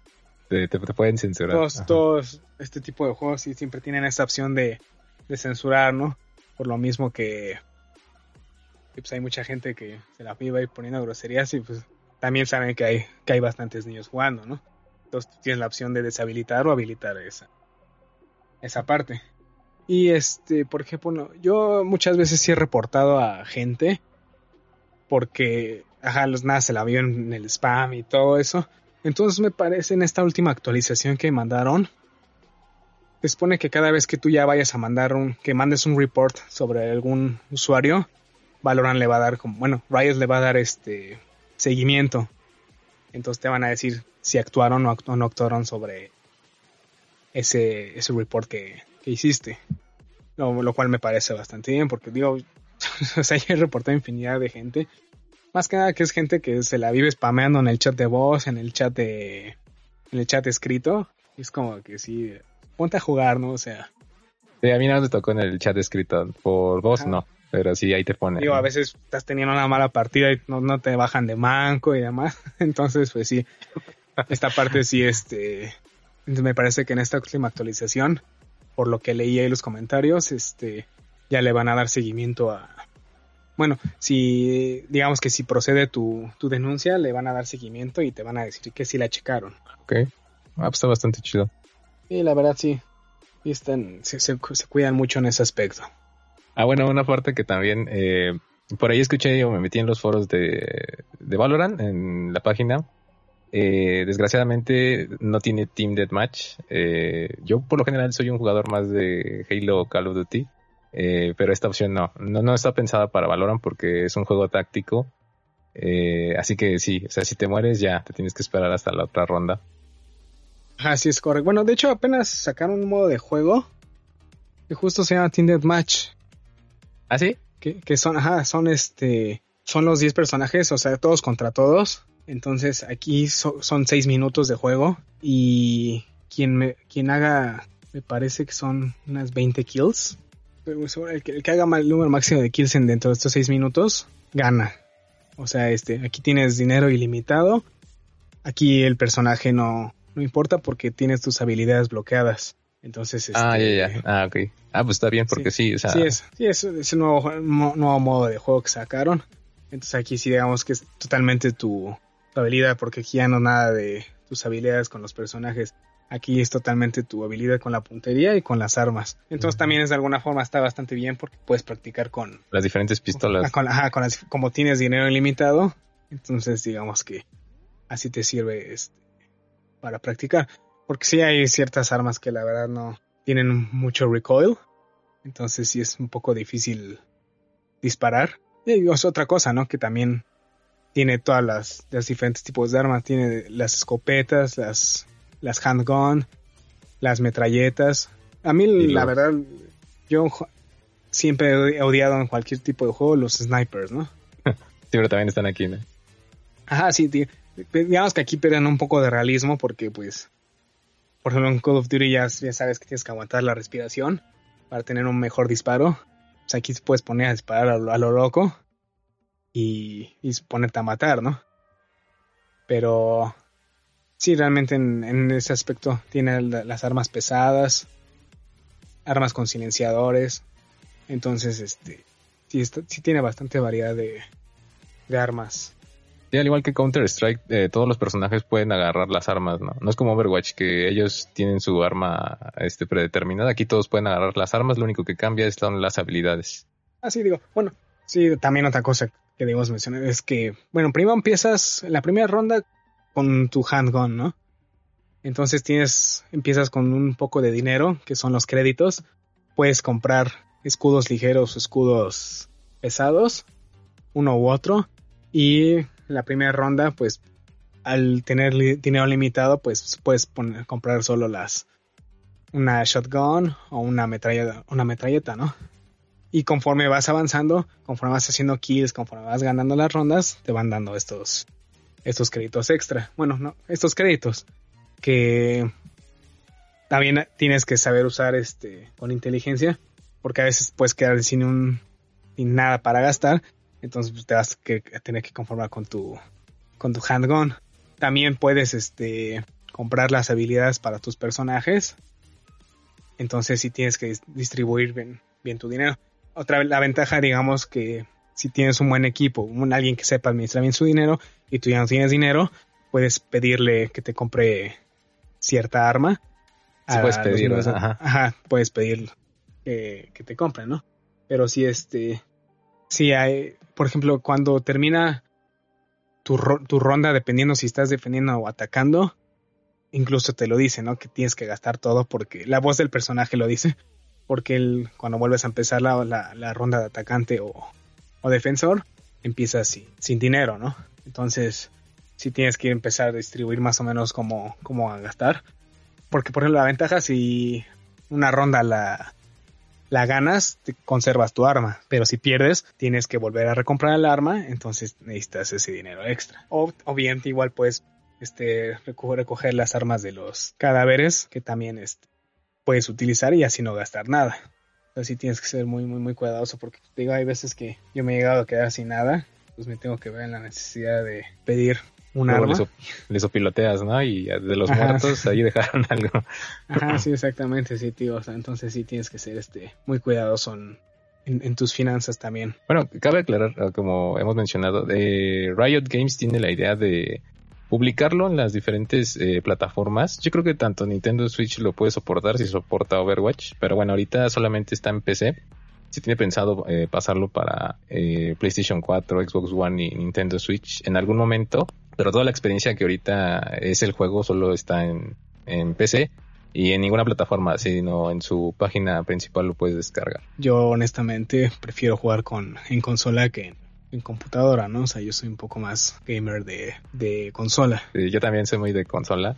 te, te- te pueden censurar. todos, Ajá. todos este tipo de juegos sí siempre tienen esta opción de, de censurar, ¿no? Por lo mismo que, que, pues hay mucha gente que se la viva y poniendo groserías y pues también saben que hay, que hay bastantes niños jugando, ¿no? Entonces tienes la opción de deshabilitar o habilitar esa, esa parte. Y este, por ejemplo, no, yo muchas veces sí he reportado a gente porque, ajá, los nada se la vio en el spam y todo eso. Entonces me parece en esta última actualización que mandaron, se que cada vez que tú ya vayas a mandar un, que mandes un report sobre algún usuario, Valorant le va a dar como, bueno, Riot le va a dar este seguimiento. Entonces te van a decir si actuaron o, no actuaron sobre ese, ese report que, que hiciste. Lo, cual me parece bastante bien, porque digo, o sea, reportado infinidad de gente. Más que nada que es gente que se la vive spameando en el chat de voz, en el chat de. en el chat escrito. Y es como que sí. Ponte a jugar, ¿no? O sea. Sí, a mí no me tocó en el chat escrito, por voz Ajá. no, pero sí ahí te pone. Digo, a veces estás teniendo una mala partida y no, no te bajan de manco y demás. Entonces, pues sí. Esta parte sí, este. Me parece que en esta última actualización, por lo que leí ahí los comentarios, este. Ya le van a dar seguimiento a. Bueno, si. Digamos que si procede tu, tu denuncia, le van a dar seguimiento y te van a decir que sí la checaron. Ok. Ah, pues está bastante chido. Y la verdad sí. Y están, se, se- se cuidan mucho en ese aspecto. Ah, bueno, una parte que también eh, por ahí escuché o me metí en los foros de, de Valorant, en la página. Eh, desgraciadamente no tiene Team Deathmatch. Eh, yo por lo general soy un jugador más de Halo o Call of Duty. Eh, pero esta opción no. no, no está pensada para Valorant porque es un juego táctico. Eh, así que sí, o sea, si te mueres ya te tienes que esperar hasta la otra ronda. Así es correcto. Bueno, de hecho apenas sacaron un modo de juego que justo se llama Team Match. ¿Ah, sí? Que, que son, ajá, son este, son los 10 personajes, o sea, todos contra todos. Entonces aquí so- son 6 minutos de juego y quien, me, quien haga, me parece que son unas 20 kills. El que, el que haga el número máximo de kills en dentro de estos 6 minutos, gana. O sea, este, aquí tienes dinero ilimitado. Aquí el personaje no, no importa porque tienes tus habilidades bloqueadas. Entonces, Ah, este, ya, ya. Ah, ok. Ah, pues está bien porque sí, o sea, Sí, es, sí, es, es el nuevo, nuevo modo de juego que sacaron. Entonces aquí sí digamos que es totalmente tu, tu habilidad, porque aquí ya no nada de tus habilidades con los personajes. Aquí es totalmente tu habilidad con la puntería y con las armas. Entonces también es de alguna forma está bastante bien porque puedes practicar con, las diferentes pistolas. con, ajá, con las- como tienes dinero ilimitado. Entonces digamos que así te sirve este, para practicar. Porque sí hay ciertas armas que la verdad no tienen mucho recoil. Entonces sí es un poco difícil disparar. Y es otra cosa, ¿no? Que también tiene todas las, diferentes tipos de armas. Tiene las escopetas, las, las handgun, las metralletas. A mí, Y la los- verdad, yo siempre he odiado en cualquier tipo de juego los snipers, ¿no? Sí, pero también están aquí, ¿no? Ajá, sí, ti- digamos que aquí pierden un poco de realismo porque, pues, por ejemplo, en Call of Duty ya, ya sabes que tienes que aguantar la respiración para tener un mejor disparo. O sea, aquí te puedes poner a disparar a lo, a lo loco y, y ponerte a matar, ¿no? Pero sí, realmente en, en ese aspecto tiene la- las armas pesadas, armas con silenciadores. Entonces, este, sí, está- sí tiene bastante variedad de, de armas. Sí, al igual que Counter-Strike, eh, todos los personajes pueden agarrar las armas, ¿no? No es como Overwatch, que ellos tienen su arma este, predeterminada. Aquí todos pueden agarrar las armas, lo único que cambia son las habilidades. Ah, sí, digo, bueno, sí, también otra cosa que debemos mencionar es que, bueno, primero empiezas la primera ronda con tu handgun, ¿no? Entonces tienes, empiezas con un poco de dinero, que son los créditos. Puedes comprar escudos ligeros escudos pesados, uno u otro. Y la primera ronda, pues, al tener dinero limitado, pues puedes poner, comprar solo las, una shotgun o una metralleta, una metralleta, ¿no? Y conforme vas avanzando, conforme vas haciendo kills, conforme vas ganando las rondas, te van dando estos, estos créditos extra. Bueno, no, estos créditos que también tienes que saber usar este con inteligencia, porque a veces puedes quedar sin un sin nada para gastar, entonces pues, te vas que- a tener que conformar con tu con tu handgun. También puedes este comprar las habilidades para tus personajes. Entonces sí tienes que dis- distribuir bien, bien tu dinero. Otra la ventaja, digamos que si tienes un buen equipo, un alguien que sepa administrar bien su dinero y tú ya no tienes dinero, puedes pedirle que te compre cierta arma. Sí puedes los pedir, miembros de- ajá. ajá, puedes pedir que, que te compren, ¿no? Pero si este, si hay, por ejemplo, cuando termina tu, tu ronda, dependiendo si estás defendiendo o atacando, incluso te lo dice, ¿no? Que tienes que gastar todo porque la voz del personaje lo dice, porque él, cuando vuelves a empezar la, la, la ronda de atacante o, o defensor, empiezas sin, sin dinero, ¿no? Entonces, si tienes que empezar a distribuir más o menos cómo, cómo a gastar. Porque, por ejemplo, la ventaja si una ronda la, la ganas, te conservas tu arma. Pero si pierdes, tienes que volver a recomprar el arma, entonces necesitas ese dinero extra. O, bien, igual puedes este, reco- recoger las armas de los cadáveres, que también este, puedes utilizar y así no gastar nada. Pero sí tienes que ser muy, muy, muy cuidadoso porque te digo, hay veces que yo me he llegado a quedar sin nada, pues me tengo que ver en la necesidad de pedir un Luego arma. les, op- les opiloteas, ¿no? Y de los Ajá. muertos ahí dejaron algo. Ajá, sí, exactamente, sí, tío. O sea, entonces sí tienes que ser este muy cuidadoso en, en- en tus finanzas también. Bueno, cabe aclarar, eh, como hemos mencionado, eh, Riot Games tiene la idea de publicarlo en las diferentes eh, plataformas. Yo creo que tanto Nintendo Switch lo puede soportar si soporta Overwatch, pero bueno, ahorita solamente está en PC. Si tiene pensado eh, pasarlo para eh, PlayStation 4, Xbox One y Nintendo Switch en algún momento, pero toda la experiencia que ahorita es el juego solo está en, en PC. Y en ninguna plataforma, sino en su página principal lo puedes descargar. Yo honestamente prefiero jugar con en consola que en, computadora, ¿no? O sea, yo soy un poco más gamer de, de consola. Sí, yo también soy muy de consola.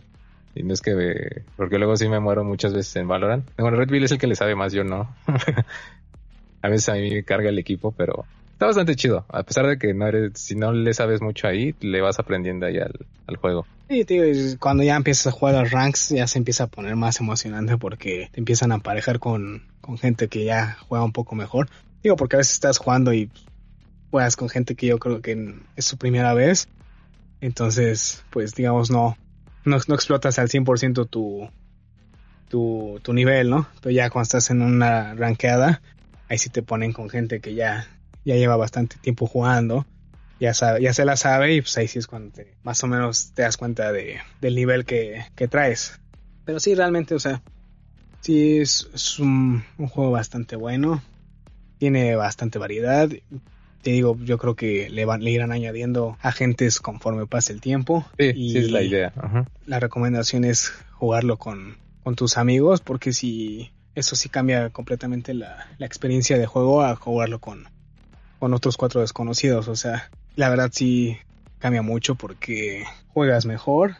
Y no es que... Porque luego sí me muero muchas veces en Valorant. Bueno, Red Bull es el que le sabe más, yo no. a veces a mí me carga el equipo, pero está bastante chido. A pesar de que no eres, si no le sabes mucho ahí, le vas aprendiendo ahí al, al juego. Sí, tío, cuando ya empiezas a jugar los ranks ya se empieza a poner más emocionante porque te empiezan a aparejar con, con gente que ya juega un poco mejor. Digo, porque a veces estás jugando y juegas con gente que yo creo que es su primera vez. Entonces, pues digamos, no, no, explotas al 100% tu, tu, tu nivel, ¿no? Pero ya cuando estás en una ranqueada, ahí sí te ponen con gente que ya, ya lleva bastante tiempo jugando, ya, sabe, se la sabe y pues ahí sí es cuando te, más o menos te das cuenta de, del nivel que, que traes. Pero sí, realmente, o sea, sí es, un juego bastante bueno, tiene bastante variedad. Te digo, yo creo que le, van, le irán añadiendo agentes conforme pase el tiempo. Sí, y sí es la idea. Ajá. la recomendación es jugarlo con, con tus amigos porque si eso sí cambia completamente la, la experiencia de juego a jugarlo con, con otros cuatro desconocidos. O sea, la verdad sí cambia mucho porque juegas mejor,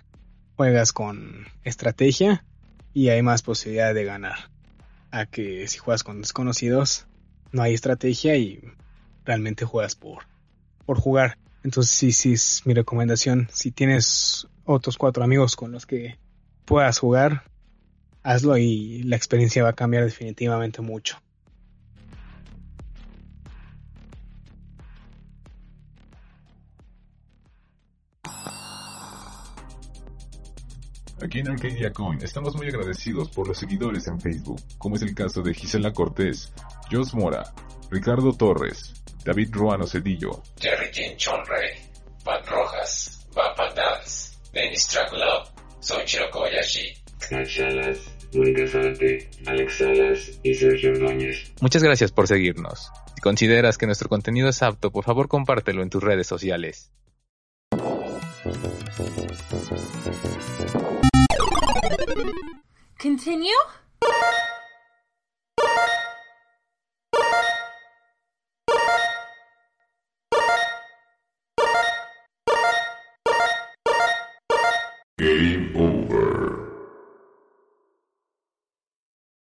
juegas con estrategia y hay más posibilidad de ganar. A que si juegas con desconocidos no hay estrategia y realmente juegas por, por jugar. Entonces sí, sí es mi recomendación. Si tienes otros cuatro amigos con los que puedas jugar, hazlo y la experiencia va a cambiar definitivamente mucho. Aquí en Arcadia Coin estamos muy agradecidos por los seguidores en Facebook, como es el caso de Gisela Cortés, Jos Mora, Ricardo Torres, David Ruano Cedillo, Jerry Jean Chonrey, Pat Rojas, Bapa Dance, Dennis Traglove, Soichiro Kobayashi, Salas, Mónica Zárate, Alex Salas y Sergio Ordóñez. Muchas gracias por seguirnos. Si consideras que nuestro contenido es apto, por favor compártelo en tus redes sociales. Continue? Game Over.